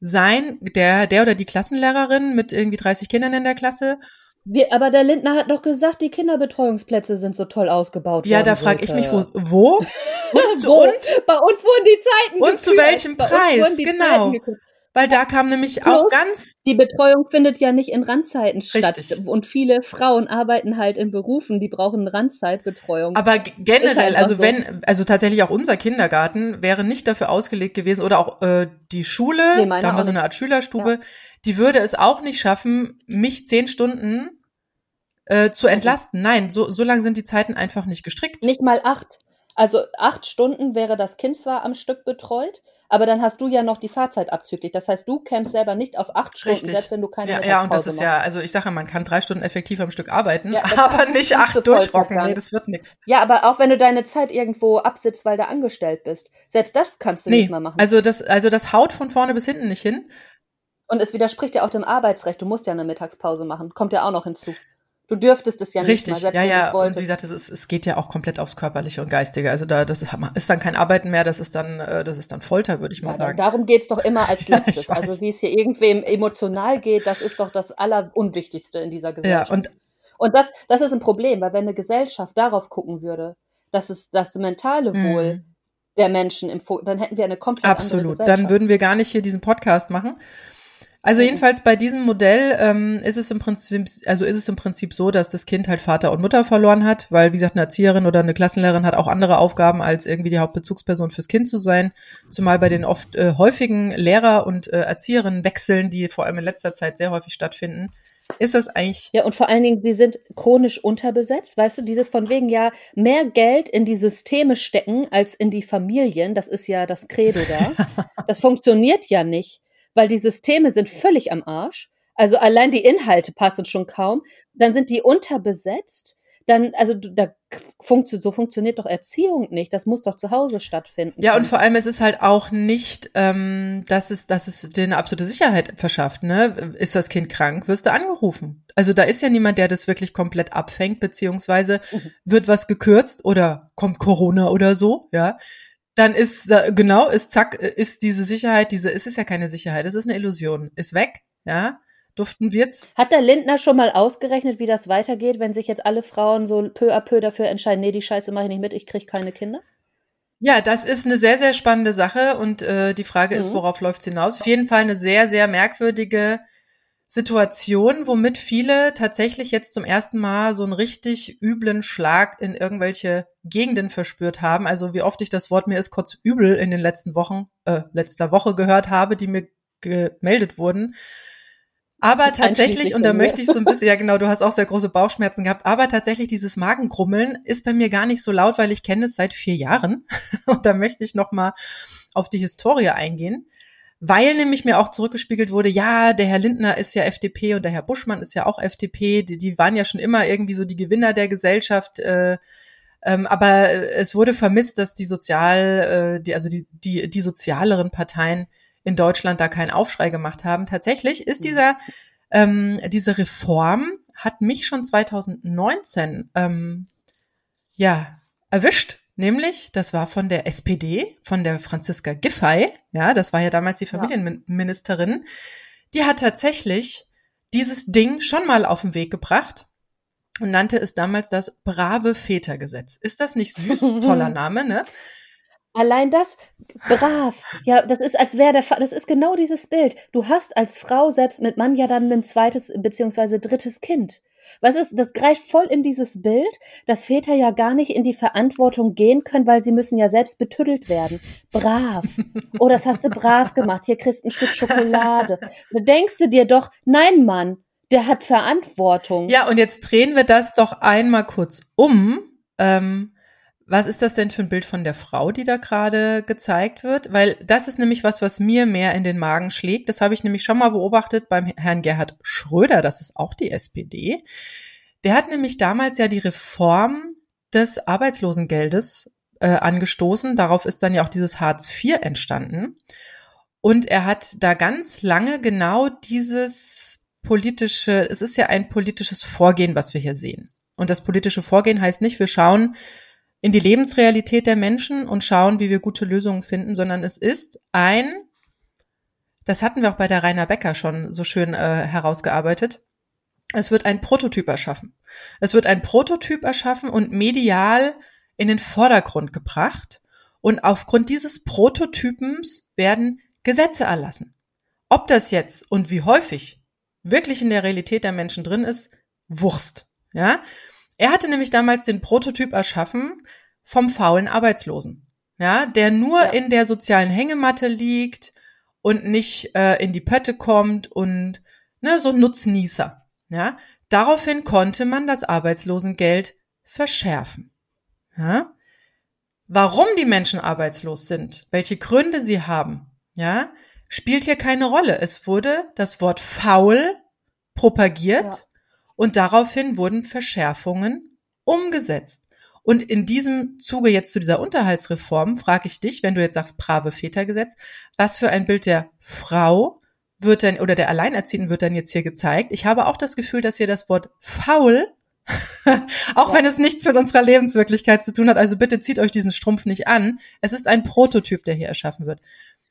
sein? Der, der oder die Klassenlehrerin mit irgendwie 30 Kindern in der Klasse? Wir, aber der Lindner hat doch gesagt, die Kinderbetreuungsplätze sind so toll ausgebaut Ja, worden. da frage ich mich, wo? Wo? Und, Wo? und? Bei uns wurden die Zeiten Und zu gekürzt. welchem Preis? Genau. Weil da kam nämlich Plus, auch ganz, Die Betreuung findet ja nicht in Randzeiten statt. Richtig. Und viele Frauen arbeiten halt in Berufen, die brauchen Randzeitbetreuung. aber generell, einfach also so. wenn, also tatsächlich auch unser Kindergarten wäre nicht dafür ausgelegt gewesen oder auch äh, die Schule, Nee, da haben wir so eine. Art Schülerstube, die würde es auch nicht schaffen, mich zehn Stunden äh, zu entlasten. Nein, so, so lang sind die Zeiten einfach nicht gestrickt. nicht mal acht. Also acht Stunden wäre das Kind zwar am Stück betreut, aber dann hast du ja noch die Fahrzeit abzüglich. Das heißt, du kämpfst selber nicht auf acht Stunden, Richtig. selbst wenn du keine Ja, Mittagspause ja, und das ist machst. ja, also ich sage, man kann drei Stunden effektiv am Stück arbeiten, Ja, aber nicht acht durchrocken. Nee, das wird nix. Ja, aber auch wenn du deine Zeit irgendwo absitzt, weil du angestellt bist. Selbst das kannst du Nee, nicht mal machen. also das, also das haut von vorne bis hinten nicht hin. Und es widerspricht ja auch dem Arbeitsrecht. Du musst ja eine Mittagspause machen. Kommt ja auch noch hinzu. Du dürftest es ja nicht Richtig, mal, selbst ja, wenn ja. es Und wie gesagt, es, ist, es geht ja auch komplett aufs Körperliche und Geistige. Also da, das ist dann kein Arbeiten mehr, das ist dann, äh, das ist dann Folter, würde ich mal Ja, sagen. darum geht's doch immer als Ja, letztes. weiß. also wie es hier irgendwem emotional geht, das ist doch das Allerunwichtigste in dieser Ja, Gesellschaft. und Und das, das ist ein Problem, weil wenn eine Gesellschaft darauf gucken würde, dass es das mentale Wohl Mhm. der Menschen im Fokus, dann hätten wir eine komplett andere Absolut. Gesellschaft. Dann würden wir gar nicht hier diesen Podcast machen. Also jedenfalls bei diesem Modell ähm, ist es im Prinzip, also ist es im Prinzip so, dass das Kind halt Vater und Mutter verloren hat, weil wie gesagt eine Erzieherin oder eine Klassenlehrerin hat auch andere Aufgaben als irgendwie die Hauptbezugsperson fürs Kind zu sein. Zumal bei den oft äh, häufigen Lehrer- und äh, Erzieherinnenwechseln, die vor allem in letzter Zeit sehr häufig stattfinden, ist das eigentlich Ja, und vor allen Dingen, sie sind chronisch unterbesetzt, weißt du, dieses von wegen ja mehr Geld in die Systeme stecken als in die Familien, das ist ja das Credo da. das funktioniert ja nicht, weil die Systeme sind völlig am Arsch. Also allein die Inhalte passen schon kaum. Dann sind die unterbesetzt. Dann, also da funktio so funktioniert doch Erziehung nicht. Das muss doch zu Hause stattfinden. Ja, und vor allem, es ist halt auch nicht, ähm, dass es, dass es dir eine absolute Sicherheit verschafft, ne? Ist das Kind krank, wirst du angerufen. Also da ist ja niemand, der das wirklich komplett abfängt, beziehungsweise Mhm. wird was gekürzt oder kommt Corona oder so, ja. Dann ist da, genau, ist zack, ist diese Sicherheit, diese, es ist ja keine Sicherheit, es ist eine Illusion, ist weg, ja. Durften wir jetzt Hat der Lindner schon mal ausgerechnet, wie das weitergeht, wenn sich jetzt alle Frauen so peu à peu dafür entscheiden, nee, die Scheiße mache ich nicht mit, ich kriege keine Kinder? Ja, das ist eine sehr, sehr spannende Sache und äh, die Frage ist, Mhm. worauf läuft's hinaus? Auf jeden Fall eine sehr, sehr merkwürdige Situation, womit viele tatsächlich jetzt zum ersten Mal so einen richtig üblen Schlag in irgendwelche Gegenden verspürt haben. Also wie oft ich das Wort mir ist kurz übel in den letzten Wochen, äh, letzter Woche gehört habe, die mir gemeldet wurden. Aber tatsächlich, und da möchte ich so ein bisschen, ja genau, du hast auch sehr große Bauchschmerzen gehabt, aber tatsächlich dieses Magengrummeln ist bei mir gar nicht so laut, weil ich kenne es seit vier Jahren. Und da möchte ich nochmal auf die Historie eingehen. Weil nämlich mir auch zurückgespiegelt wurde, ja, der Herr Lindner ist ja FDP und der Herr Buschmann ist ja auch FDP. Die, die waren ja schon immer irgendwie so die Gewinner der Gesellschaft. Äh, ähm, aber äh, es wurde vermisst, dass die sozial, äh, die, also die, die, die sozialeren Parteien in Deutschland da keinen Aufschrei gemacht haben. Tatsächlich ist Mhm. dieser, ähm, diese Reform hat mich schon 2019 ähm, ja erwischt. Nämlich, das war von der SPD, von der Franziska Giffey, ja, das war ja damals die Ja. Familienministerin, die hat tatsächlich dieses Ding schon mal auf den Weg gebracht und nannte es damals das brave Vätergesetz. Ist das nicht süß? Toller Name, ne? Allein das, brav. Ja, das ist, als wäre der, Fa das ist genau dieses Bild. Du hast als Frau selbst mit Mann ja dann ein zweites beziehungsweise drittes Kind. Was ist, das greift voll in dieses Bild, dass Väter ja gar nicht in die Verantwortung gehen können, weil sie müssen ja selbst betüdelt werden. Brav. Oh, das hast du brav gemacht. Hier kriegst du ein Stück Schokolade. Da denkst du dir doch, nein, Mann, der hat Verantwortung. Ja, und jetzt drehen wir das doch einmal kurz um. Ähm, was ist das denn für ein Bild von der Frau, die da gerade gezeigt wird? Weil das ist nämlich was, was mir mehr in den Magen schlägt. Das habe ich nämlich schon mal beobachtet beim Herrn Gerhard Schröder, das ist auch die SPD. Der hat nämlich damals ja die Reform des Arbeitslosengeldes äh, angestoßen. Darauf ist dann ja auch dieses Hartz IV entstanden. Und er hat da ganz lange genau dieses politische, es ist ja ein politisches Vorgehen, was wir hier sehen. Und das politische Vorgehen heißt nicht, wir schauen in die Lebensrealität der Menschen und schauen, wie wir gute Lösungen finden, sondern es ist ein, das hatten wir auch bei der Rainer Becker schon so schön äh, herausgearbeitet, es wird ein Prototyp erschaffen. Es wird ein Prototyp erschaffen und medial in den Vordergrund gebracht. Und aufgrund dieses Prototypens werden Gesetze erlassen. Ob das jetzt und wie häufig wirklich in der Realität der Menschen drin ist, Wurst. Ja, er hatte nämlich damals den Prototyp erschaffen vom faulen Arbeitslosen, ja, der nur Ja. in der sozialen Hängematte liegt und nicht äh, in die Pötte kommt und ne, so Nutznießer. Ja, daraufhin konnte man das Arbeitslosengeld verschärfen. Ja, warum die Menschen arbeitslos sind, welche Gründe sie haben, ja, spielt hier keine Rolle. Es wurde das Wort faul propagiert. Und daraufhin wurden Verschärfungen umgesetzt. Und in diesem Zuge jetzt zu dieser Unterhaltsreform frage ich dich, wenn du jetzt sagst brave Vätergesetz, was für ein Bild der Frau wird dann oder der Alleinerziehenden wird dann jetzt hier gezeigt. Ich habe auch das Gefühl, dass hier das Wort faul auch ja. wenn es nichts mit unserer Lebenswirklichkeit zu tun hat. Also bitte zieht euch diesen Strumpf nicht an. Es ist ein Prototyp, der hier erschaffen wird.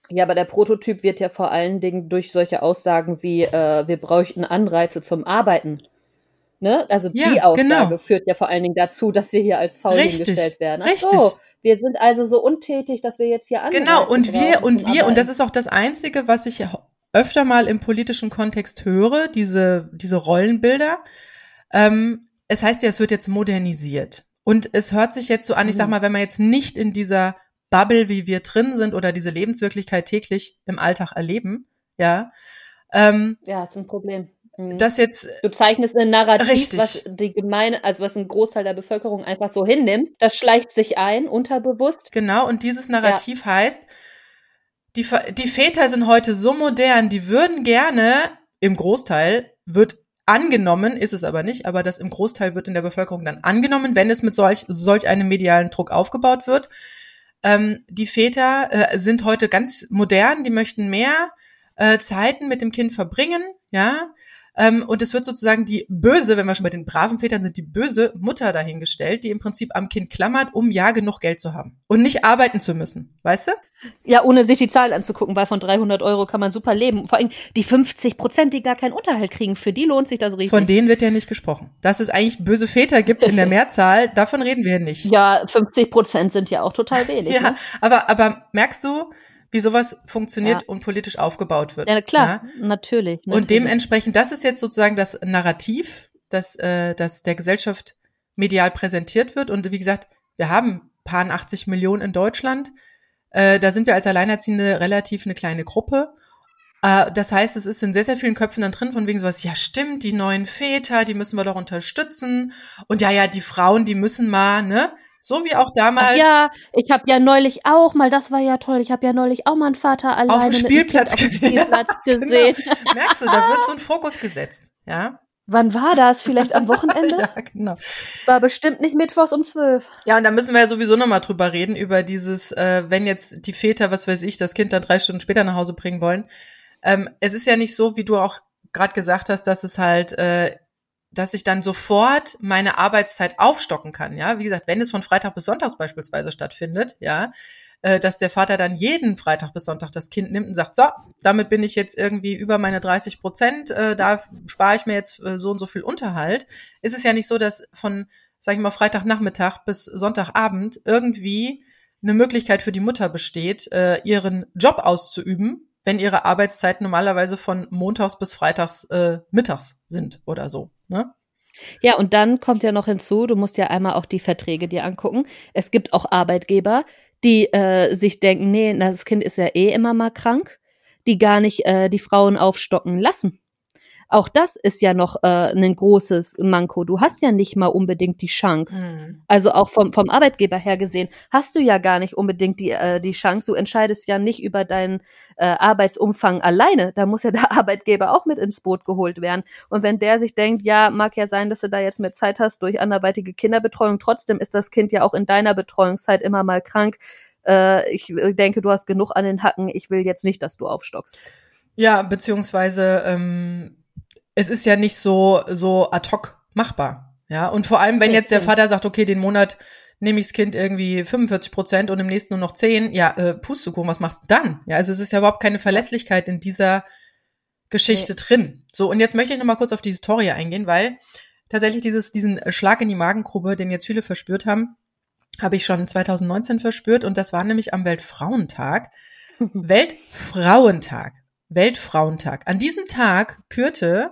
Ja, aber der Prototyp wird ja vor allen Dingen durch solche Aussagen wie äh, wir bräuchten Anreize zum Arbeiten. Ne? Also ja, die Aussage genau. führt ja vor allen Dingen dazu, dass wir hier als faul hingestellt werden. Ach richtig. So, wir sind also so untätig, dass wir jetzt hier Anreize Genau, und wir und wir und das ist auch das einzige, was ich öfter mal im politischen Kontext höre, diese diese Rollenbilder. Ähm, es heißt ja, es wird jetzt modernisiert. Und es hört sich jetzt so an, ich sag mhm. mal, wenn man jetzt nicht in dieser Bubble, wie wir drin sind oder diese Lebenswirklichkeit täglich im Alltag erleben, ja. Ähm, ja, ist ein Problem. Mhm. Das jetzt. Du zeichnest ein Narrativ, richtig. was die Gemeine, also was ein Großteil der Bevölkerung einfach so hinnimmt. Das schleicht sich ein, unterbewusst. Genau, und dieses Narrativ ja. heißt, die, die Väter sind heute so modern, die würden gerne, im Großteil, wird angenommen, ist es aber nicht, aber das im Großteil wird in der Bevölkerung dann angenommen, wenn es mit solch, solch einem medialen Druck aufgebaut wird. Ähm, die Väter äh, sind heute ganz modern, die möchten mehr äh, Zeiten mit dem Kind verbringen, ja, ähm, und es wird sozusagen die böse, wenn wir schon bei den braven Vätern sind, die böse Mutter dahingestellt, die im Prinzip am Kind klammert, um ja genug Geld zu haben und nicht arbeiten zu müssen. Weißt du? Ja, ohne sich die Zahl anzugucken, weil von 300 Euro kann man super leben. Vor allem die 50 Prozent, die gar keinen Unterhalt kriegen, für die lohnt sich das richtig. Von denen wird ja nicht gesprochen. Dass es eigentlich böse Väter gibt in der Mehrzahl, davon reden wir nicht. Ja, 50 Prozent sind ja auch total wenig. ja, ne? aber, aber merkst du, wie sowas funktioniert ja. und politisch aufgebaut wird. Ja, klar, ja? Natürlich, natürlich, Und dementsprechend, das ist jetzt sozusagen das Narrativ, das, äh, das der Gesellschaft medial präsentiert wird. Und wie gesagt, wir haben paar 80 Millionen in Deutschland. Äh, da sind wir als Alleinerziehende relativ eine kleine Gruppe. Äh, das heißt, es ist in sehr, sehr vielen Köpfen dann drin, von wegen sowas, ja stimmt, die neuen Väter, die müssen wir doch unterstützen. Und ja, ja, die Frauen, die müssen mal, ne? So wie auch damals. Ach ja, ich habe ja neulich auch mal, das war ja toll, ich habe ja neulich auch mal einen Vater alleine auf dem Spielplatz, mit dem Spielplatz ja, gesehen. Genau. Merkst du, da wird so ein Fokus gesetzt, ja. Wann war das? Vielleicht am Wochenende? ja, genau. War bestimmt nicht mittwochs um zwölf. Ja, und da müssen wir ja sowieso nochmal drüber reden, über dieses, äh, wenn jetzt die Väter, was weiß ich, das Kind dann drei Stunden später nach Hause bringen wollen. Ähm, es ist ja nicht so, wie du auch gerade gesagt hast, dass es halt äh, dass ich dann sofort meine Arbeitszeit aufstocken kann. Ja, wie gesagt, wenn es von Freitag bis Sonntag beispielsweise stattfindet, ja, äh, dass der Vater dann jeden Freitag bis Sonntag das Kind nimmt und sagt, so, damit bin ich jetzt irgendwie über meine 30 Prozent, äh, da spare ich mir jetzt äh, so und so viel Unterhalt. Ist es ja nicht so, dass von, sag ich mal, Freitagnachmittag bis Sonntagabend irgendwie eine Möglichkeit für die Mutter besteht, ihren Job auszuüben, wenn ihre Arbeitszeiten normalerweise von montags bis freitags mittags sind oder so. Ne? Ja, und dann kommt ja noch hinzu, du musst ja einmal auch die Verträge dir angucken. Es gibt auch Arbeitgeber, die äh, sich denken, nee, das Kind ist ja eh immer mal krank, die gar nicht äh, die Frauen aufstocken lassen. Auch das ist ja noch äh, ein großes Manko. Du hast ja nicht mal unbedingt die Chance. Mhm. Also auch vom, vom Arbeitgeber her gesehen, hast du ja gar nicht unbedingt die, äh, die Chance. Du entscheidest ja nicht über deinen äh, Arbeitsumfang alleine. Da muss ja der Arbeitgeber auch mit ins Boot geholt werden. Und wenn der sich denkt, ja, mag ja sein, dass du da jetzt mehr Zeit hast durch anderweitige Kinderbetreuung, trotzdem ist das Kind ja auch in deiner Betreuungszeit immer mal krank. Äh, ich äh, denke, du hast genug an den Hacken. Ich will jetzt nicht, dass du aufstockst. Ja, beziehungsweise ähm, es ist ja nicht so, so ad hoc machbar. Ja, und vor allem, wenn jetzt der Vater sagt, okay, den Monat nehme ich das Kind irgendwie 45 Prozent und im nächsten nur noch 10, ja, äh, Pustekuchen, was machst du dann? Ja, also es ist ja überhaupt keine Verlässlichkeit in dieser Geschichte nee. drin. So, und jetzt möchte ich noch mal kurz auf die Historie eingehen, weil tatsächlich dieses, diesen Schlag in die Magengrube, den jetzt viele verspürt haben, habe ich schon 2019 verspürt und das war nämlich am Weltfrauentag. Weltfrauentag. Weltfrauentag. An diesem Tag kürte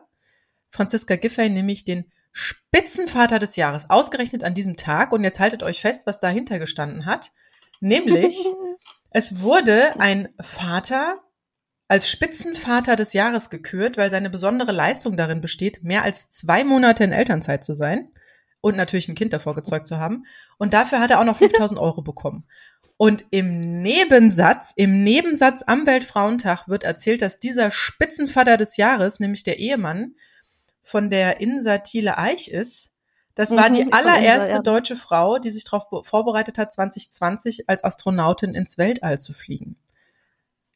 Franziska Giffey nämlich den Spitzenvater des Jahres, ausgerechnet an diesem Tag. Und jetzt haltet euch fest, was dahinter gestanden hat. Nämlich, es wurde ein Vater als Spitzenvater des Jahres gekürt, weil seine besondere Leistung darin besteht, mehr als zwei Monate in Elternzeit zu sein. und natürlich ein Kind davor gezeugt zu haben. Und dafür hat er auch noch 5000 Euro bekommen. Und im Nebensatz, im Nebensatz am Weltfrauentag wird erzählt, dass dieser Spitzenvater des Jahres, nämlich der Ehemann von der Insa Thiele Eich ist. Das war Mhm, die allererste Insa, ja. deutsche Frau, die sich darauf vorbereitet hat, 2020 als Astronautin ins Weltall zu fliegen.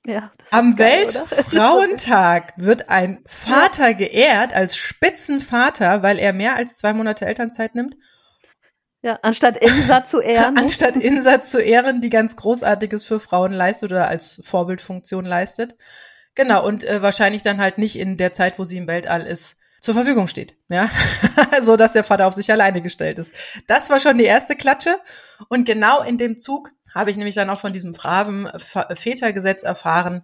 Ja, das ist Am geil? Weltfrauentag wird ein Vater geehrt als Spitzenvater, weil er mehr als zwei Monate Elternzeit nimmt, Ja, anstatt Insa zu ehren. anstatt Insa zu ehren, die ganz Großartiges für Frauen leistet oder als Vorbildfunktion leistet. Genau, und äh, wahrscheinlich dann halt nicht in der Zeit, wo sie im Weltall ist, zur Verfügung steht. Ja, so dass der Vater auf sich alleine gestellt ist. Das war schon die erste Klatsche. Und genau in dem Zug habe ich nämlich dann auch von diesem braven Vätergesetz erfahren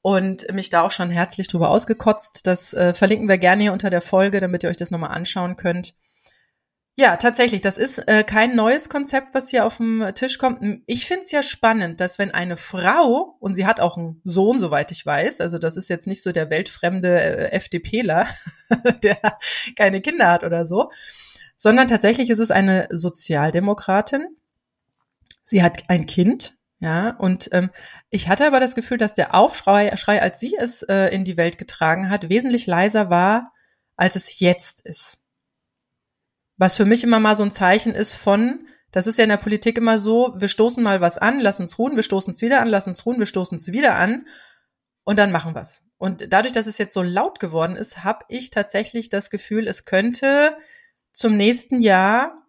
und mich da auch schon herzlich drüber ausgekotzt. Das äh, verlinken wir gerne hier unter der Folge, damit ihr euch das nochmal anschauen könnt. Ja, tatsächlich, das ist äh, kein neues Konzept, was hier auf dem Tisch kommt. Ich finde es ja spannend, dass wenn eine Frau, und sie hat auch einen Sohn, soweit ich weiß, also das ist jetzt nicht so der weltfremde äh, FDPler, der keine Kinder hat oder so, sondern tatsächlich ist es eine Sozialdemokratin. Sie hat ein Kind, ja, und ähm, ich hatte aber das Gefühl, dass der Aufschrei, Schrei, als sie es äh, in die Welt getragen hat, wesentlich leiser war, als es jetzt ist. Was für mich immer mal so ein Zeichen ist von, das ist ja in der Politik immer so, wir stoßen mal was an, lassen es ruhen, wir stoßen es wieder an, lassen es ruhen, wir stoßen es wieder an und dann machen wir's. Und dadurch, dass es jetzt so laut geworden ist, habe ich tatsächlich das Gefühl, es könnte zum nächsten Jahr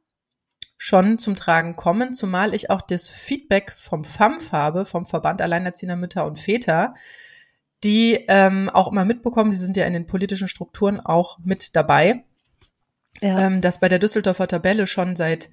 schon zum Tragen kommen, zumal ich auch das Feedback vom FAMF habe, vom Verband Alleinerziehender Mütter und Väter, die ähm, auch immer mitbekommen, die sind ja in den politischen Strukturen auch mit dabei, Ja. ähm, dass bei der Düsseldorfer Tabelle schon seit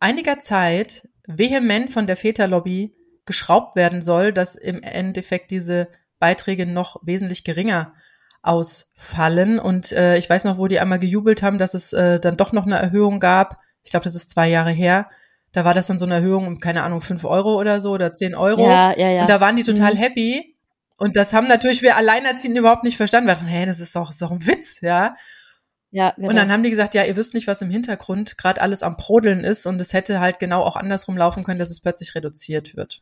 einiger Zeit vehement von der Väterlobby geschraubt werden soll, dass im Endeffekt diese Beiträge noch wesentlich geringer ausfallen. Und äh, ich weiß noch, wo die einmal gejubelt haben, dass es äh, dann doch noch eine Erhöhung gab. Ich glaube, das ist zwei Jahre her. Da war das dann so eine Erhöhung um, keine Ahnung, fünf Euro oder so oder zehn Euro. ja, ja, ja. Und da waren die total Mhm. happy. Und das haben natürlich wir Alleinerziehenden überhaupt nicht verstanden. Wir dachten, hä, das ist doch, ist doch ein Witz, ja. Ja, genau. Und dann haben die gesagt, ja, ihr wisst nicht, was im Hintergrund gerade alles am Brodeln ist und es hätte halt genau auch andersrum laufen können, dass es plötzlich reduziert wird.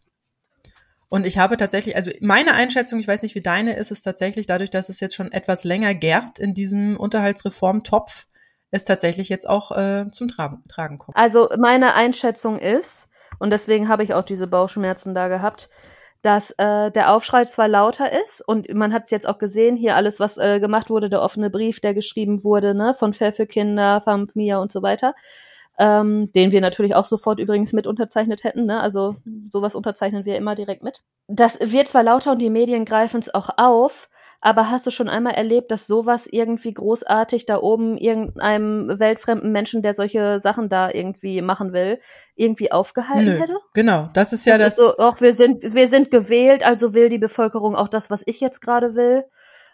Und ich habe tatsächlich, also meine Einschätzung, ich weiß nicht, wie deine ist, ist tatsächlich dadurch, dass es jetzt schon etwas länger gärt in diesem Unterhaltsreformtopf, es tatsächlich jetzt auch äh, zum Tragen, Tragen kommt. Also meine Einschätzung ist, und deswegen habe ich auch diese Bauchschmerzen da gehabt, dass äh, der Aufschrei zwar lauter ist und man hat es jetzt auch gesehen, hier alles, was äh, gemacht wurde, der offene Brief, der geschrieben wurde, ne, von Fair für Kinder, Famf Mia und so weiter, ähm, den wir natürlich auch sofort übrigens mit unterzeichnet hätten, ne? Also sowas unterzeichnen wir immer direkt mit. Das wird zwar lauter und die Medien greifen es auch auf, aber hast du schon einmal erlebt, dass sowas irgendwie großartig da oben irgendeinem weltfremden Menschen, der solche Sachen da irgendwie machen will, irgendwie aufgehalten Nö, hätte? genau, das ist ja das. ist so, ach, wir sind, wir sind gewählt, also will die Bevölkerung auch das, was ich jetzt gerade will.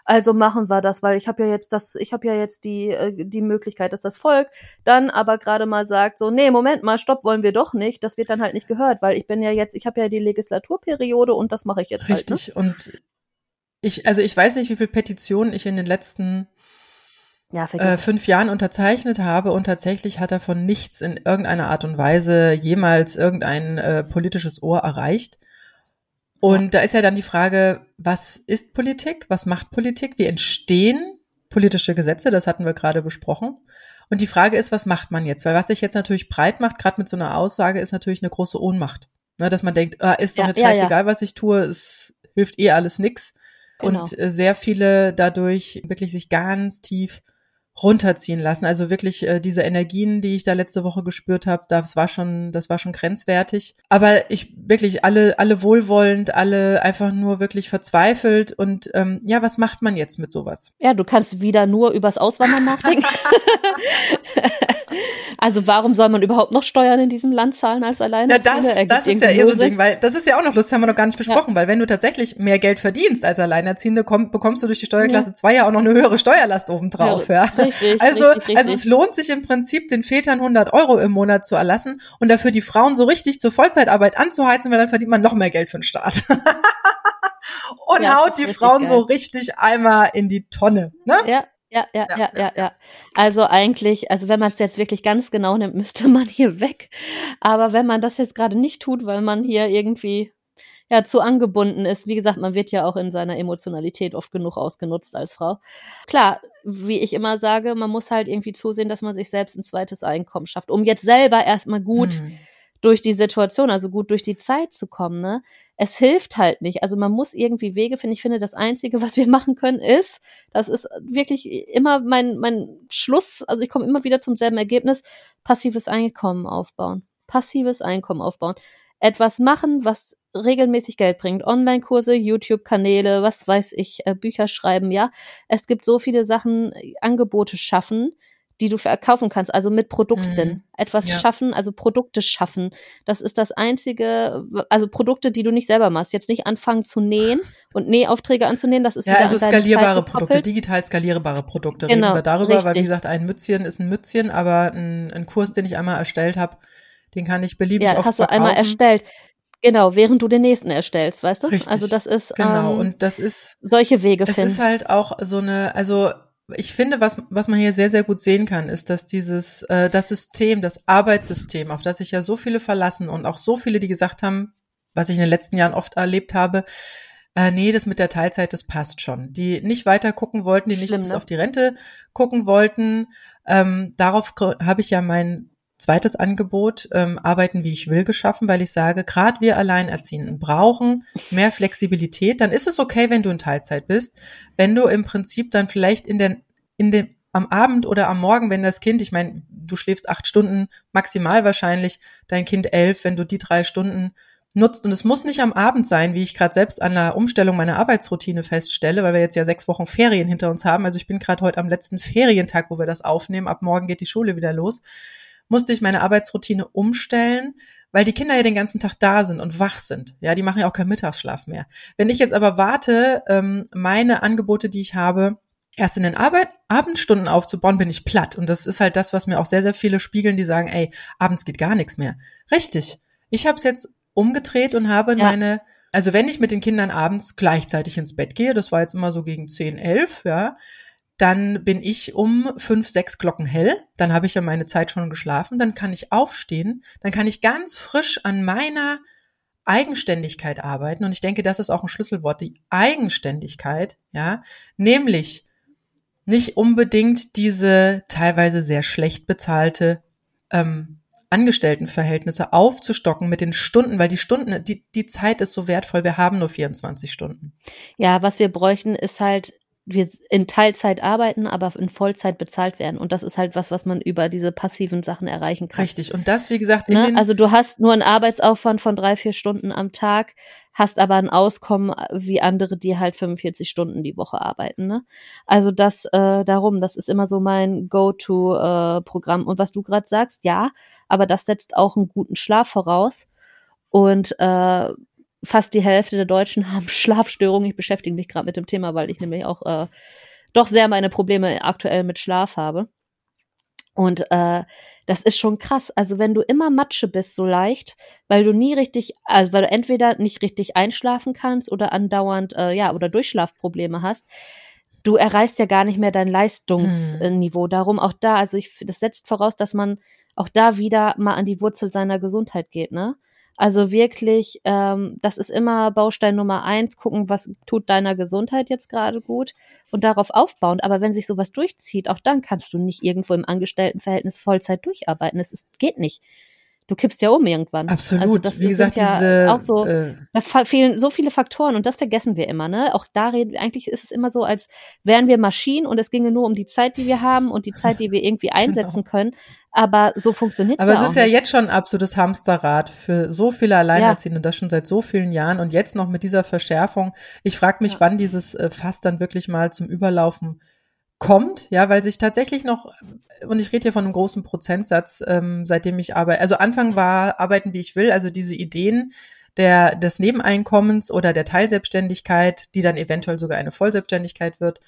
Also machen wir das, weil ich habe ja jetzt das, ich habe ja jetzt die äh, die Möglichkeit, dass das Volk dann aber gerade mal sagt, so nee, Moment mal, stopp, wollen wir doch nicht. Das wird dann halt nicht gehört, weil ich bin ja jetzt, ich habe ja die Legislaturperiode und das mache ich jetzt halt. Richtig. Und ich, also ich weiß nicht, wie viele Petitionen ich in den letzten? Ja, äh, fünf Jahren unterzeichnet habe und tatsächlich hat er von nichts in irgendeiner Art und Weise jemals irgendein äh, politisches Ohr erreicht. Und da ist ja dann die Frage, was ist Politik? Was macht Politik? Wie entstehen politische Gesetze? Das hatten wir gerade besprochen. Und die Frage ist, was macht man jetzt? Weil was sich jetzt natürlich breit macht, gerade mit so einer Aussage, ist natürlich eine große Ohnmacht. Ne, dass man denkt, ah, ist doch Ja, jetzt ja, ja. scheißegal, was ich tue, es hilft eh alles nix. Genau. Und äh, sehr viele dadurch wirklich sich ganz tief runterziehen lassen. Also wirklich äh, diese Energien, die ich da letzte Woche gespürt habe, das war schon, das war schon grenzwertig. Aber ich wirklich alle, alle wohlwollend, alle einfach nur wirklich verzweifelt und ähm, ja, was macht man jetzt mit sowas? Ja, du kannst wieder nur übers Auswandern nachdenken. also warum soll man überhaupt noch Steuern in diesem Land zahlen als Ja, Alleinerziehende? das, das ist ja eh so ein. Ding, weil das ist ja auch noch lustig, haben wir noch gar nicht besprochen, weil wenn du tatsächlich mehr Geld verdienst als Alleinerziehende, komm, bekommst du durch die Steuerklasse 2 ja auch noch eine höhere Steuerlast obendrauf, ja. Richtig, Also, richtig, richtig. also es lohnt sich im Prinzip, den Vätern 100 Euro im Monat zu erlassen und dafür die Frauen so richtig zur Vollzeitarbeit anzuheizen, weil dann verdient man noch mehr Geld für den Staat. und Ja, haut die Frauen geil. so richtig einmal in die Tonne. Ne? Ja, Ja, ja, ja, ja, ja. Also eigentlich, also wenn man es jetzt wirklich ganz genau nimmt, müsste man hier weg. Aber wenn man das jetzt gerade nicht tut, weil man hier irgendwie ja zu angebunden ist, wie gesagt, man wird ja auch in seiner Emotionalität oft genug ausgenutzt als Frau. Klar, wie ich immer sage, man muss halt irgendwie zusehen, dass man sich selbst ein zweites Einkommen schafft, um jetzt selber erstmal gut hm durch die Situation, also gut durch die Zeit zu kommen, ne? Es hilft halt nicht. Also man muss irgendwie Wege finden. Ich finde, das Einzige, was wir machen können, ist, das ist wirklich immer mein, mein Schluss, also ich komme immer wieder zum selben Ergebnis, passives Einkommen aufbauen. Passives Einkommen aufbauen. Etwas machen, was regelmäßig Geld bringt. Online-Kurse, YouTube-Kanäle, was weiß ich, äh, Bücher schreiben, ja. Es gibt so viele Sachen, Angebote schaffen, die du verkaufen kannst, also mit Produkten. Mhm. Etwas ja. schaffen, also Produkte schaffen. Das ist das einzige, also Produkte, die du nicht selber machst. Jetzt nicht anfangen zu nähen und Nähaufträge anzunehmen, das ist Ja, also skalierbare Produkte, digital skalierbare Produkte. Genau, Reden wir darüber, richtig. weil wie gesagt, ein Mützchen ist ein Mützchen, aber ein, ein Kurs, den ich einmal erstellt habe, den kann ich beliebig ja, oft hast du einmal erstellt. Genau, während du den nächsten erstellst, weißt du? Richtig. Also das ist genau ähm, und das ist solche Wege finden. Es ist halt auch so eine, also ich finde, was, was man hier sehr, sehr gut sehen kann, ist, dass dieses, äh, das System, das Arbeitssystem, auf das sich ja so viele verlassen und auch so viele, die gesagt haben, was ich in den letzten Jahren oft erlebt habe, äh, nee, das mit der Teilzeit, das passt schon. Die nicht weiter gucken wollten, die Schlimm, nicht bis ne? auf die Rente gucken wollten. Ähm, darauf habe ich ja mein zweites Angebot, ähm, Arbeiten wie ich will, geschaffen, weil ich sage, gerade wir Alleinerziehenden brauchen mehr Flexibilität. Dann ist es okay, wenn du in Teilzeit bist, wenn du im Prinzip dann vielleicht in den, in den, am Abend oder am Morgen, wenn das Kind, ich meine, du schläfst acht Stunden maximal wahrscheinlich, dein Kind elf, wenn du die drei Stunden nutzt. Und es muss nicht am Abend sein, wie ich gerade selbst an der Umstellung meiner Arbeitsroutine feststelle, weil wir jetzt ja sechs Wochen Ferien hinter uns haben. Also ich bin gerade heute am letzten Ferientag, wo wir das aufnehmen. Ab morgen geht die Schule wieder los musste ich meine Arbeitsroutine umstellen, weil die Kinder ja den ganzen Tag da sind und wach sind. Ja, die machen ja auch keinen Mittagsschlaf mehr. Wenn ich jetzt aber warte, ähm, meine Angebote, die ich habe, erst in den Arbeit, Abendstunden aufzubauen, bin ich platt. Und das ist halt das, was mir auch sehr, sehr viele spiegeln, die sagen, ey, abends geht gar nichts mehr. Richtig. Ich habe es jetzt umgedreht und habe ja. meine, also wenn ich mit den Kindern abends gleichzeitig ins Bett gehe, das war jetzt immer so gegen 10, 11, ja, dann bin ich um fünf, sechs Glocken hell, dann habe ich ja meine Zeit schon geschlafen, dann kann ich aufstehen, dann kann ich ganz frisch an meiner Eigenständigkeit arbeiten. Und ich denke, das ist auch ein Schlüsselwort, die Eigenständigkeit, ja, nämlich nicht unbedingt diese teilweise sehr schlecht bezahlte ähm, Angestelltenverhältnisse aufzustocken mit den Stunden, weil die Stunden, die, die Zeit ist so wertvoll, wir haben nur 24 Stunden. Ja, was wir bräuchten, ist halt wir in Teilzeit arbeiten, aber in Vollzeit bezahlt werden. Und das ist halt was, was man über diese passiven Sachen erreichen kann. Richtig. Und das, wie gesagt, ne? also du hast nur einen Arbeitsaufwand von drei, vier Stunden am Tag, hast aber ein Auskommen wie andere, die halt 45 Stunden die Woche arbeiten. Ne? Also das äh, darum, das ist immer so mein Go-to-Programm. Äh, Und was du gerade sagst, ja, aber das setzt auch einen guten Schlaf voraus. Und äh, fast die Hälfte der Deutschen haben Schlafstörungen. Ich beschäftige mich gerade mit dem Thema, weil ich nämlich auch äh, doch sehr meine Probleme aktuell mit Schlaf habe. Und äh, das ist schon krass. Also wenn du immer Matsche bist, so leicht, weil du nie richtig, also weil du entweder nicht richtig einschlafen kannst oder andauernd, äh, ja, oder Durchschlafprobleme hast, du erreichst ja gar nicht mehr dein Leistungsniveau. Hm. Darum auch da, also ich, das setzt voraus, dass man auch da wieder mal an die Wurzel seiner Gesundheit geht, ne? Also wirklich, ähm, das ist immer Baustein Nummer eins, gucken, was tut deiner Gesundheit jetzt gerade gut und darauf aufbauen. Aber wenn sich sowas durchzieht, auch dann kannst du nicht irgendwo im Angestelltenverhältnis Vollzeit durcharbeiten. Es geht nicht du kippst ja um irgendwann. Absolut. Also das Wie gesagt, ja diese, auch so, äh, da fehlen so viele Faktoren und das vergessen wir immer, ne? Auch da reden, eigentlich ist es immer so, als wären wir Maschinen und es ginge nur um die Zeit, die wir haben und die Zeit, die wir irgendwie einsetzen genau. können. Aber so funktioniert es ja Aber es ist ja nicht. jetzt schon absolutes Hamsterrad für so viele Alleinerziehende ja. und das schon seit so vielen Jahren und jetzt noch mit dieser Verschärfung. Ich frage mich, ja. wann dieses äh, Fass dann wirklich mal zum Überlaufen kommt, ja, weil sich tatsächlich noch, und ich rede hier von einem großen Prozentsatz, ähm, seitdem ich arbeite, also Anfang war arbeiten, wie ich will, also diese Ideen der, des Nebeneinkommens oder der Teilselbstständigkeit, die dann eventuell sogar eine Vollselbstständigkeit wird,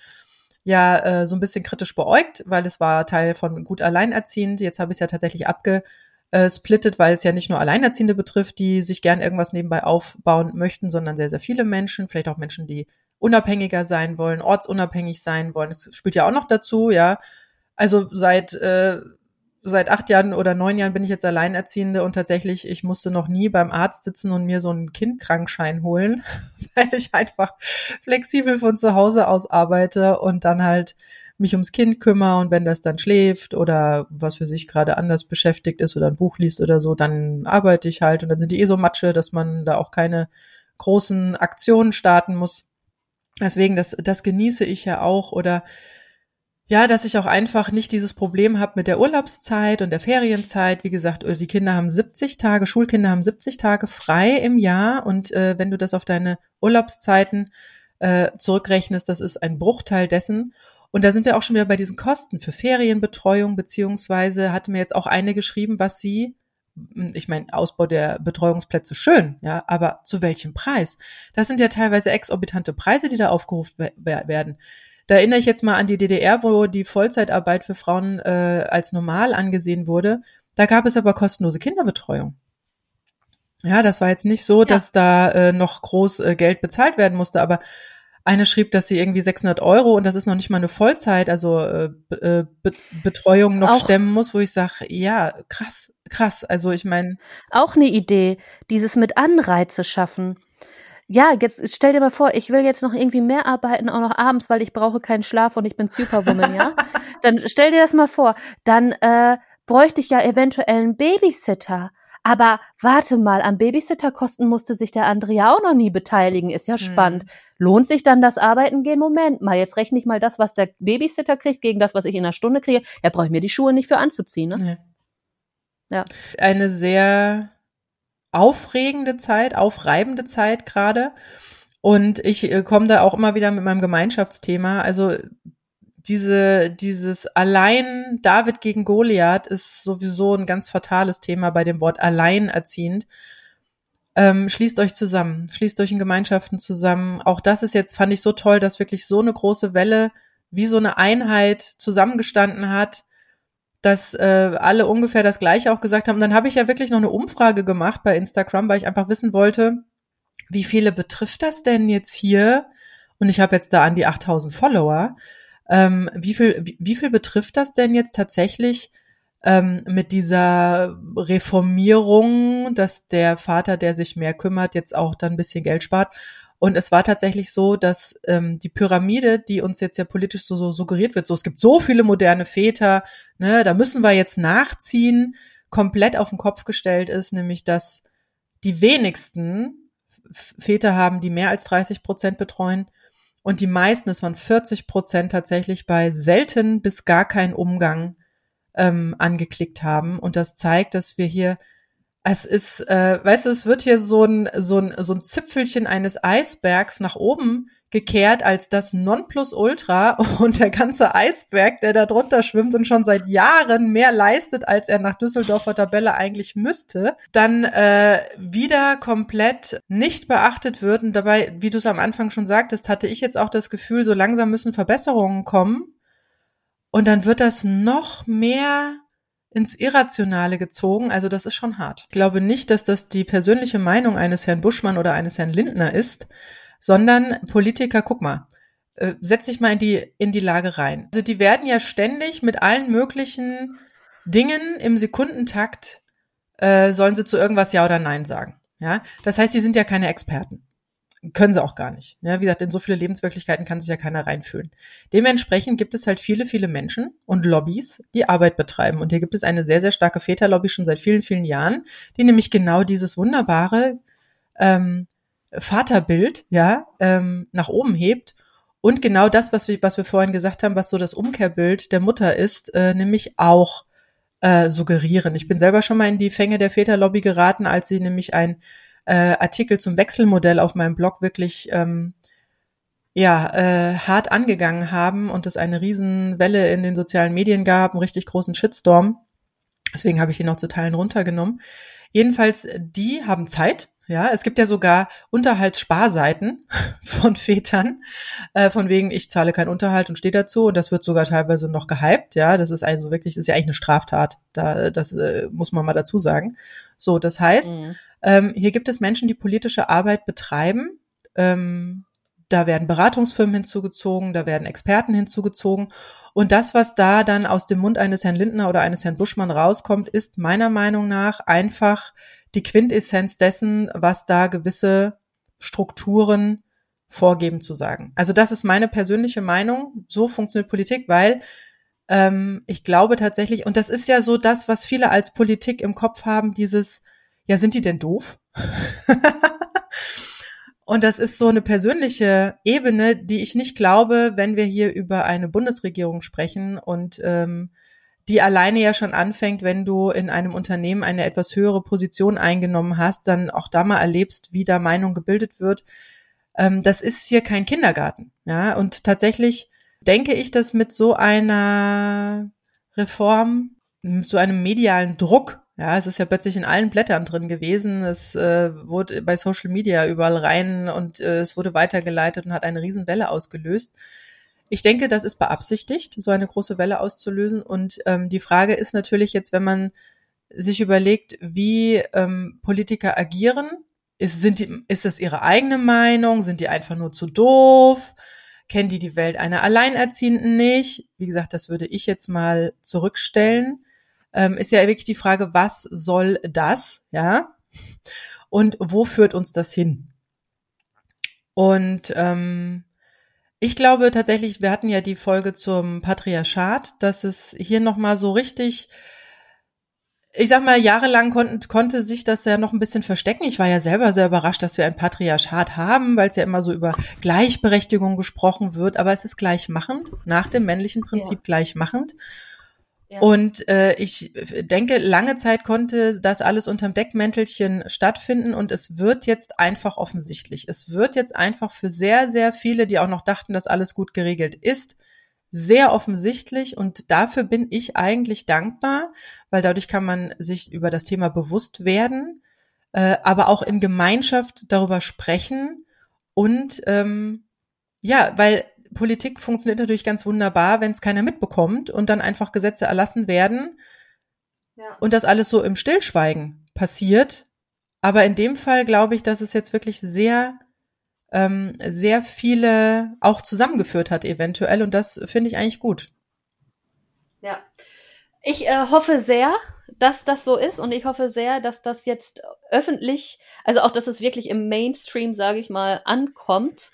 ja, äh, so ein bisschen kritisch beäugt, weil es war Teil von gut alleinerziehend. Jetzt habe ich es ja tatsächlich abgesplittet, weil es ja nicht nur Alleinerziehende betrifft, die sich gern irgendwas nebenbei aufbauen möchten, sondern sehr, sehr viele Menschen, vielleicht auch Menschen, die unabhängiger sein wollen, ortsunabhängig sein wollen. Das spielt ja auch noch dazu, ja. Also seit äh, seit acht Jahren oder neun Jahren bin ich jetzt Alleinerziehende und tatsächlich, ich musste noch nie beim Arzt sitzen und mir so einen Kindkrankschein holen, weil ich einfach flexibel von zu Hause aus arbeite und dann halt mich ums Kind kümmere und wenn das dann schläft oder was für sich gerade anders beschäftigt ist oder ein Buch liest oder so, dann arbeite ich halt und dann sind die eh so Matsche, dass man da auch keine großen Aktionen starten muss. Deswegen, das, das genieße ich ja auch oder ja, dass ich auch einfach nicht dieses Problem habe mit der Urlaubszeit und der Ferienzeit. Wie gesagt, die Kinder haben 70 Tage, Schulkinder haben 70 Tage frei im Jahr und äh, wenn du das auf deine Urlaubszeiten äh, zurückrechnest, das ist ein Bruchteil dessen. Und da sind wir auch schon wieder bei diesen Kosten für Ferienbetreuung, beziehungsweise hatte mir jetzt auch eine geschrieben, was sie, ich meine, Ausbau der Betreuungsplätze schön, ja, aber zu welchem Preis? Das sind ja teilweise exorbitante Preise, die da aufgerufen werden. Da erinnere ich jetzt mal an die DDR, wo die Vollzeitarbeit für Frauen äh, als normal angesehen wurde. Da gab es aber kostenlose Kinderbetreuung. Ja, das war jetzt nicht so, ja. dass da äh, noch groß äh, Geld bezahlt werden musste, aber eine schrieb, dass sie irgendwie 600 Euro und das ist noch nicht mal eine Vollzeit, also äh, äh, Be Betreuung noch auch, stemmen muss, wo ich sage, ja, krass, krass. Also ich meine. Auch eine Idee, dieses mit Anreize schaffen. Ja, jetzt stell dir mal vor, ich will jetzt noch irgendwie mehr arbeiten, auch noch abends, weil ich brauche keinen Schlaf und ich bin Superwoman, ja? Dann stell dir das mal vor. Dann äh, bräuchte ich ja eventuell einen Babysitter. Aber warte mal, am Babysitterkosten musste sich der andere ja auch noch nie beteiligen. Ist ja hm. spannend. Hm. Lohnt sich dann das Arbeiten gehen? Moment mal, jetzt rechne ich mal das, was der Babysitter kriegt, gegen das, was ich in einer Stunde kriege. Ja, brauche ich mir die Schuhe nicht für anzuziehen, ne? Nee. Ja. Eine sehr aufregende Zeit, aufreibende Zeit gerade. Und ich äh, komme da auch immer wieder mit meinem Gemeinschaftsthema. Also diese, dieses allein David gegen Goliath ist sowieso ein ganz fatales Thema bei dem Wort alleinerziehend. Ähm, schließt euch zusammen, schließt euch in Gemeinschaften zusammen. Auch das ist jetzt, fand ich so toll, dass wirklich so eine große Welle wie so eine Einheit zusammengestanden hat, dass äh, alle ungefähr das Gleiche auch gesagt haben. Und dann habe ich ja wirklich noch eine Umfrage gemacht bei Instagram, weil ich einfach wissen wollte, wie viele betrifft das denn jetzt hier? Und ich habe jetzt da an die 8000 Follower. Ähm, wie, viel, wie, wie viel betrifft das denn jetzt tatsächlich ähm, mit dieser Reformierung, dass der Vater, der sich mehr kümmert, jetzt auch dann ein bisschen Geld spart? Und es war tatsächlich so, dass ähm, die Pyramide, die uns jetzt ja politisch so, so suggeriert wird, so es gibt so viele moderne Väter, ne, da müssen wir jetzt nachziehen, komplett auf den Kopf gestellt ist, nämlich dass die wenigsten Väter haben, die mehr als 30 Prozent betreuen und die meisten, es waren 40 Prozent tatsächlich bei selten bis gar keinen Umgang ähm, angeklickt haben. Und das zeigt, dass wir hier, es ist, äh, weißt du, es wird hier so ein, so ein, so ein Zipfelchen eines Eisbergs nach oben gekehrt als das Nonplusultra und der ganze Eisberg, der da drunter schwimmt und schon seit Jahren mehr leistet, als er nach Düsseldorfer Tabelle eigentlich müsste, dann äh, wieder komplett nicht beachtet wird. Und dabei, wie du es am Anfang schon sagtest, hatte ich jetzt auch das Gefühl, so langsam müssen Verbesserungen kommen. Und dann wird das noch mehr ins Irrationale gezogen. Also das ist schon hart. Ich glaube nicht, dass das die persönliche Meinung eines Herrn Buschmann oder eines Herrn Lindner ist, sondern Politiker, guck mal, äh, setz dich mal in die, in die Lage rein. Also die werden ja ständig mit allen möglichen Dingen im Sekundentakt, äh, sollen sie zu irgendwas Ja oder Nein sagen. Ja, das heißt, die sind ja keine Experten. Können sie auch gar nicht. Ja, wie gesagt, in so viele Lebenswirklichkeiten kann sich ja keiner reinfühlen. Dementsprechend gibt es halt viele, viele Menschen und Lobbys, die Arbeit betreiben. Und hier gibt es eine sehr, sehr starke Väterlobby schon seit vielen, vielen Jahren, die nämlich genau dieses wunderbare ähm, Vaterbild, ja, ähm, nach oben hebt. Und genau das, was wir, was wir vorhin gesagt haben, was so das Umkehrbild der Mutter ist, äh, nämlich auch äh, suggerieren. Ich bin selber schon mal in die Fänge der Väterlobby geraten, als sie nämlich ein äh, Artikel zum Wechselmodell auf meinem Blog wirklich ähm, ja, äh, hart angegangen haben und es eine Riesenwelle in den sozialen Medien gab, einen richtig großen Shitstorm. Deswegen habe ich ihn noch zu Teilen runtergenommen. Jedenfalls, die haben Zeit, ja, es gibt ja sogar Unterhaltssparseiten von Vätern, äh, von wegen, ich zahle keinen Unterhalt und stehe dazu. Und das wird sogar teilweise noch gehypt. Ja, das ist also wirklich, das ist ja eigentlich eine Straftat. Da, das äh, muss man mal dazu sagen. So, das heißt, mhm. ähm, hier gibt es Menschen, die politische Arbeit betreiben, ähm, da werden Beratungsfirmen hinzugezogen, da werden Experten hinzugezogen. Und das, was da dann aus dem Mund eines Herrn Lindner oder eines Herrn Buschmann rauskommt, ist meiner Meinung nach einfach die Quintessenz dessen, was da gewisse Strukturen vorgeben zu sagen. Also das ist meine persönliche Meinung. So funktioniert Politik, weil ähm, ich glaube tatsächlich, und das ist ja so das, was viele als Politik im Kopf haben, dieses, ja, sind die denn doof? und das ist so eine persönliche Ebene, die ich nicht glaube, wenn wir hier über eine Bundesregierung sprechen und ähm, die alleine ja schon anfängt, wenn du in einem Unternehmen eine etwas höhere Position eingenommen hast, dann auch da mal erlebst, wie da Meinung gebildet wird. Ähm, das ist hier kein Kindergarten. Ja, und tatsächlich denke ich, dass mit so einer Reform, mit so einem medialen Druck, ja, es ist ja plötzlich in allen Blättern drin gewesen. Es äh, wurde bei Social Media überall rein und äh, es wurde weitergeleitet und hat eine Riesenwelle ausgelöst. Ich denke, das ist beabsichtigt, so eine große Welle auszulösen. Und ähm, die Frage ist natürlich jetzt, wenn man sich überlegt, wie ähm, Politiker agieren, ist, sind die, ist das ihre eigene Meinung? Sind die einfach nur zu doof? Kennen die die Welt einer Alleinerziehenden nicht? Wie gesagt, das würde ich jetzt mal zurückstellen. Ähm, ist ja wirklich die Frage, was soll das? Ja. Und wo führt uns das hin? Und ähm, ich glaube tatsächlich, wir hatten ja die Folge zum Patriarchat, dass es hier nochmal so richtig, ich sag mal, jahrelang konnten, konnte sich das ja noch ein bisschen verstecken. Ich war ja selber sehr überrascht, dass wir ein Patriarchat haben, weil es ja immer so über Gleichberechtigung gesprochen wird, aber es ist gleichmachend, nach dem männlichen Prinzip ja. gleichmachend. Und äh, ich denke, lange Zeit konnte das alles unterm Deckmäntelchen stattfinden und es wird jetzt einfach offensichtlich. Es wird jetzt einfach für sehr, sehr viele, die auch noch dachten, dass alles gut geregelt ist, sehr offensichtlich und dafür bin ich eigentlich dankbar, weil dadurch kann man sich über das Thema bewusst werden, äh, aber auch in Gemeinschaft darüber sprechen und ähm, ja, weil Politik funktioniert natürlich ganz wunderbar, wenn es keiner mitbekommt und dann einfach Gesetze erlassen werden ja. und das alles so im Stillschweigen passiert. Aber in dem Fall glaube ich, dass es jetzt wirklich sehr, ähm, sehr viele auch zusammengeführt hat eventuell und das finde ich eigentlich gut. Ja. Ich äh, hoffe sehr, dass das so ist und ich hoffe sehr, dass das jetzt öffentlich, also auch, dass es wirklich im Mainstream, sage ich mal, ankommt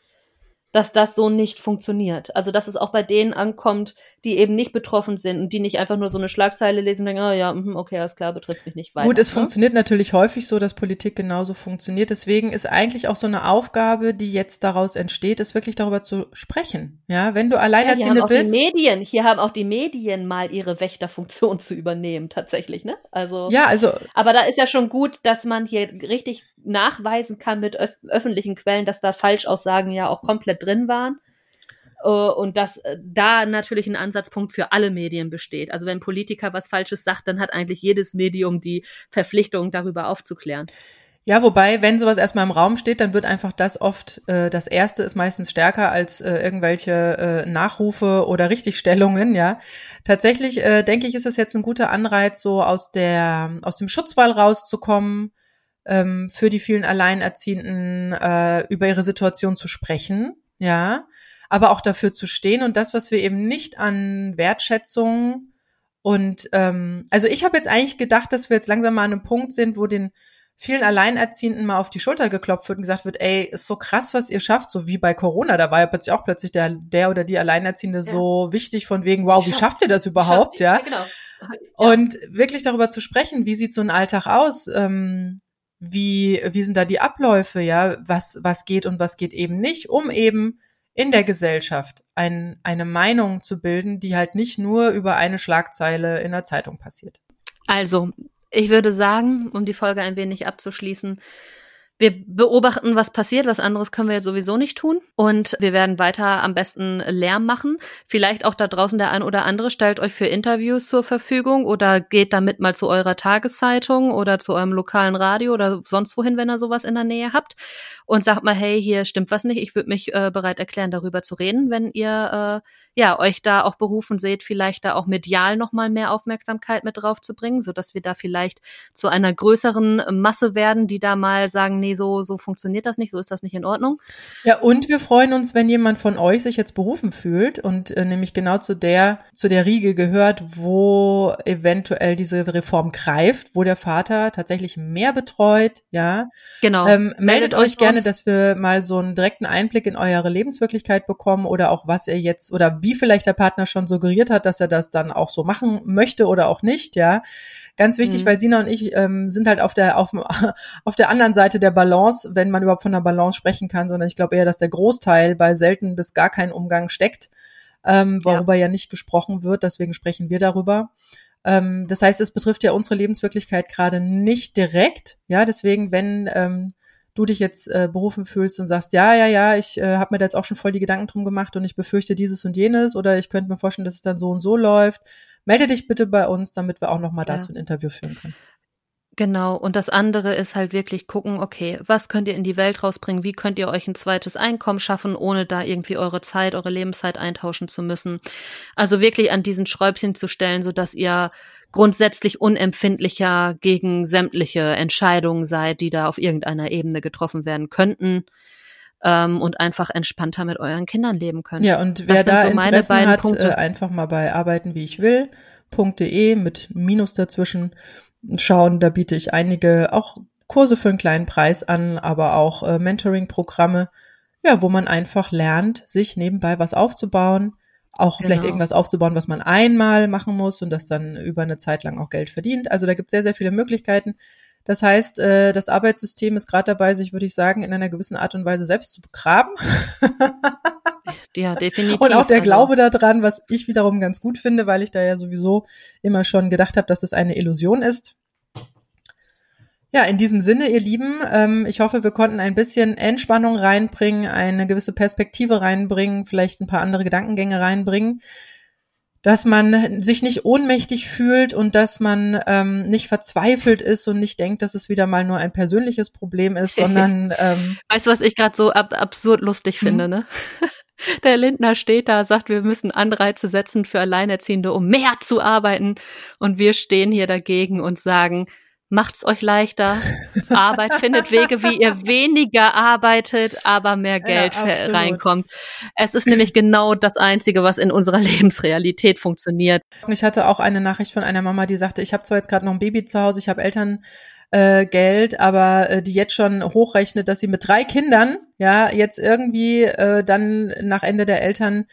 dass das so nicht funktioniert. Also dass es auch bei denen ankommt, die eben nicht betroffen sind und die nicht einfach nur so eine Schlagzeile lesen und denken, oh ja, mhm, okay, alles klar, betrifft mich nicht weiter. Gut, es ne? funktioniert natürlich häufig so, dass Politik genauso funktioniert. Deswegen ist eigentlich auch so eine Aufgabe, die jetzt daraus entsteht, ist wirklich darüber zu sprechen. Ja, wenn du alleinerziehende ja, bist. Die Medien, hier haben auch die Medien mal ihre Wächterfunktion zu übernehmen, tatsächlich, ne? Also. Ja, also. Aber da ist ja schon gut, dass man hier richtig nachweisen kann mit öf öffentlichen Quellen, dass da Falschaussagen ja auch komplett drin waren. Uh, und dass uh, da natürlich ein Ansatzpunkt für alle Medien besteht. Also wenn Politiker was Falsches sagt, dann hat eigentlich jedes Medium die Verpflichtung, darüber aufzuklären. Ja, wobei, wenn sowas erstmal im Raum steht, dann wird einfach das oft, äh, das erste ist meistens stärker als äh, irgendwelche äh, Nachrufe oder Richtigstellungen, ja. Tatsächlich, äh, denke ich, ist es jetzt ein guter Anreiz, so aus der, aus dem Schutzwall rauszukommen, ähm, für die vielen Alleinerziehenden äh, über ihre Situation zu sprechen, ja, aber auch dafür zu stehen und das, was wir eben nicht an Wertschätzung und ähm, also ich habe jetzt eigentlich gedacht, dass wir jetzt langsam mal an einem Punkt sind, wo den vielen Alleinerziehenden mal auf die Schulter geklopft wird und gesagt wird, ey, ist so krass, was ihr schafft, so wie bei Corona, da war ja plötzlich auch plötzlich der, der oder die Alleinerziehende ja. so wichtig von wegen, wow, wie schafft ihr das überhaupt, ja? ja? Genau. Ja. Und wirklich darüber zu sprechen, wie sieht so ein Alltag aus? Ähm, wie, wie sind da die Abläufe, ja, was, was geht und was geht eben nicht, um eben in der Gesellschaft ein, eine Meinung zu bilden, die halt nicht nur über eine Schlagzeile in der Zeitung passiert. Also, ich würde sagen, um die Folge ein wenig abzuschließen, wir beobachten, was passiert. Was anderes können wir jetzt sowieso nicht tun. Und wir werden weiter am besten Lärm machen. Vielleicht auch da draußen der ein oder andere stellt euch für Interviews zur Verfügung oder geht damit mal zu eurer Tageszeitung oder zu eurem lokalen Radio oder sonst wohin, wenn ihr sowas in der Nähe habt. Und sagt mal, hey, hier stimmt was nicht. Ich würde mich äh, bereit erklären, darüber zu reden, wenn ihr äh, ja euch da auch berufen seht, vielleicht da auch medial nochmal mehr Aufmerksamkeit mit drauf zu bringen, sodass wir da vielleicht zu einer größeren Masse werden, die da mal sagen, nee, so, so funktioniert das nicht, so ist das nicht in Ordnung. Ja, und wir freuen uns, wenn jemand von euch sich jetzt berufen fühlt und äh, nämlich genau zu der, zu der Riege gehört, wo eventuell diese Reform greift, wo der Vater tatsächlich mehr betreut, ja. Genau. Ähm, meldet, meldet euch gerne, dass wir mal so einen direkten Einblick in eure Lebenswirklichkeit bekommen oder auch was er jetzt oder wie vielleicht der Partner schon suggeriert hat, dass er das dann auch so machen möchte oder auch nicht, ja. Ganz wichtig, mhm. weil Sina und ich ähm, sind halt auf der, auf, auf der anderen Seite der Balance, wenn man überhaupt von der Balance sprechen kann, sondern ich glaube eher, dass der Großteil bei selten bis gar keinen Umgang steckt, ähm, worüber ja. ja nicht gesprochen wird. Deswegen sprechen wir darüber. Ähm, das heißt, es betrifft ja unsere Lebenswirklichkeit gerade nicht direkt. Ja, deswegen, wenn ähm, du dich jetzt äh, berufen fühlst und sagst, ja, ja, ja, ich äh, habe mir da jetzt auch schon voll die Gedanken drum gemacht und ich befürchte dieses und jenes oder ich könnte mir vorstellen, dass es dann so und so läuft, melde dich bitte bei uns, damit wir auch nochmal dazu ja. ein Interview führen können. Genau, und das andere ist halt wirklich gucken, okay, was könnt ihr in die Welt rausbringen, wie könnt ihr euch ein zweites Einkommen schaffen, ohne da irgendwie eure Zeit, eure Lebenszeit eintauschen zu müssen. Also wirklich an diesen Schräubchen zu stellen, so dass ihr grundsätzlich unempfindlicher gegen sämtliche Entscheidungen seid, die da auf irgendeiner Ebene getroffen werden könnten ähm, und einfach entspannter mit euren Kindern leben können. Ja, und wer da so Interessen hat, Punkte. Äh, einfach mal bei arbeiten wie ich will.de mit Minus dazwischen schauen. Da biete ich einige auch Kurse für einen kleinen Preis an, aber auch äh, Mentoring-Programme, ja, wo man einfach lernt, sich nebenbei was aufzubauen, auch genau. vielleicht irgendwas aufzubauen, was man einmal machen muss und das dann über eine Zeit lang auch Geld verdient. Also da gibt es sehr, sehr viele Möglichkeiten. Das heißt, äh, das Arbeitssystem ist gerade dabei, sich, würde ich sagen, in einer gewissen Art und Weise selbst zu begraben. ja, definitiv. Und auch der also Glaube daran, was ich wiederum ganz gut finde, weil ich da ja sowieso immer schon gedacht habe, dass es eine Illusion ist. Ja, in diesem Sinne, ihr Lieben, ähm, ich hoffe, wir konnten ein bisschen Entspannung reinbringen, eine gewisse Perspektive reinbringen, vielleicht ein paar andere Gedankengänge reinbringen dass man sich nicht ohnmächtig fühlt und dass man ähm, nicht verzweifelt ist und nicht denkt, dass es wieder mal nur ein persönliches Problem ist, sondern ähm, weißt du, was ich gerade so ab absurd lustig finde, hm? ne? Der Lindner steht da, sagt, wir müssen Anreize setzen für Alleinerziehende, um mehr zu arbeiten. Und wir stehen hier dagegen und sagen, macht's euch leichter. Arbeit findet Wege, wie ihr weniger arbeitet, aber mehr Geld ja, reinkommt. Es ist nämlich genau das Einzige, was in unserer Lebensrealität funktioniert. Ich hatte auch eine Nachricht von einer Mama, die sagte, ich habe zwar jetzt gerade noch ein Baby zu Hause, ich habe Eltern äh, Geld, aber äh, die jetzt schon hochrechnet, dass sie mit drei Kindern ja jetzt irgendwie äh, dann nach Ende der Eltern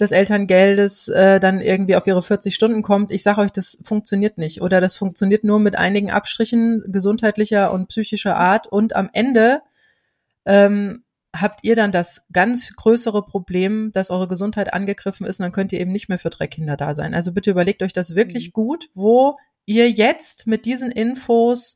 des Elterngeldes äh, dann irgendwie auf ihre 40 Stunden kommt. Ich sage euch, das funktioniert nicht. Oder das funktioniert nur mit einigen Abstrichen gesundheitlicher und psychischer Art. Und am Ende ähm, habt ihr dann das ganz größere Problem, dass eure Gesundheit angegriffen ist und dann könnt ihr eben nicht mehr für drei Kinder da sein. Also bitte überlegt euch das wirklich mhm. gut, wo ihr jetzt mit diesen Infos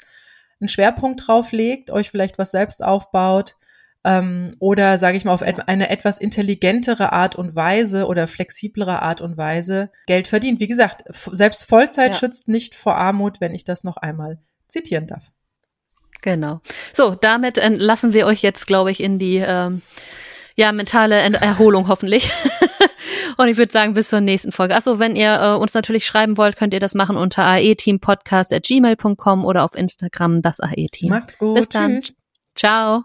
einen Schwerpunkt drauf legt, euch vielleicht was selbst aufbaut ähm, oder sage ich mal auf eine etwas intelligentere Art und Weise oder flexiblere Art und Weise Geld verdient. Wie gesagt, selbst Vollzeit ja. schützt nicht vor Armut, wenn ich das noch einmal zitieren darf. Genau. So, damit lassen wir euch jetzt, glaube ich, in die ähm, ja mentale Erholung hoffentlich. Und ich würde sagen, bis zur nächsten Folge. Achso, wenn ihr äh, uns natürlich schreiben wollt, könnt ihr das machen unter aeteampodcast.gmail.com oder auf Instagram das AE-Team. Macht's gut. Bis dann. Tschüss. Ciao.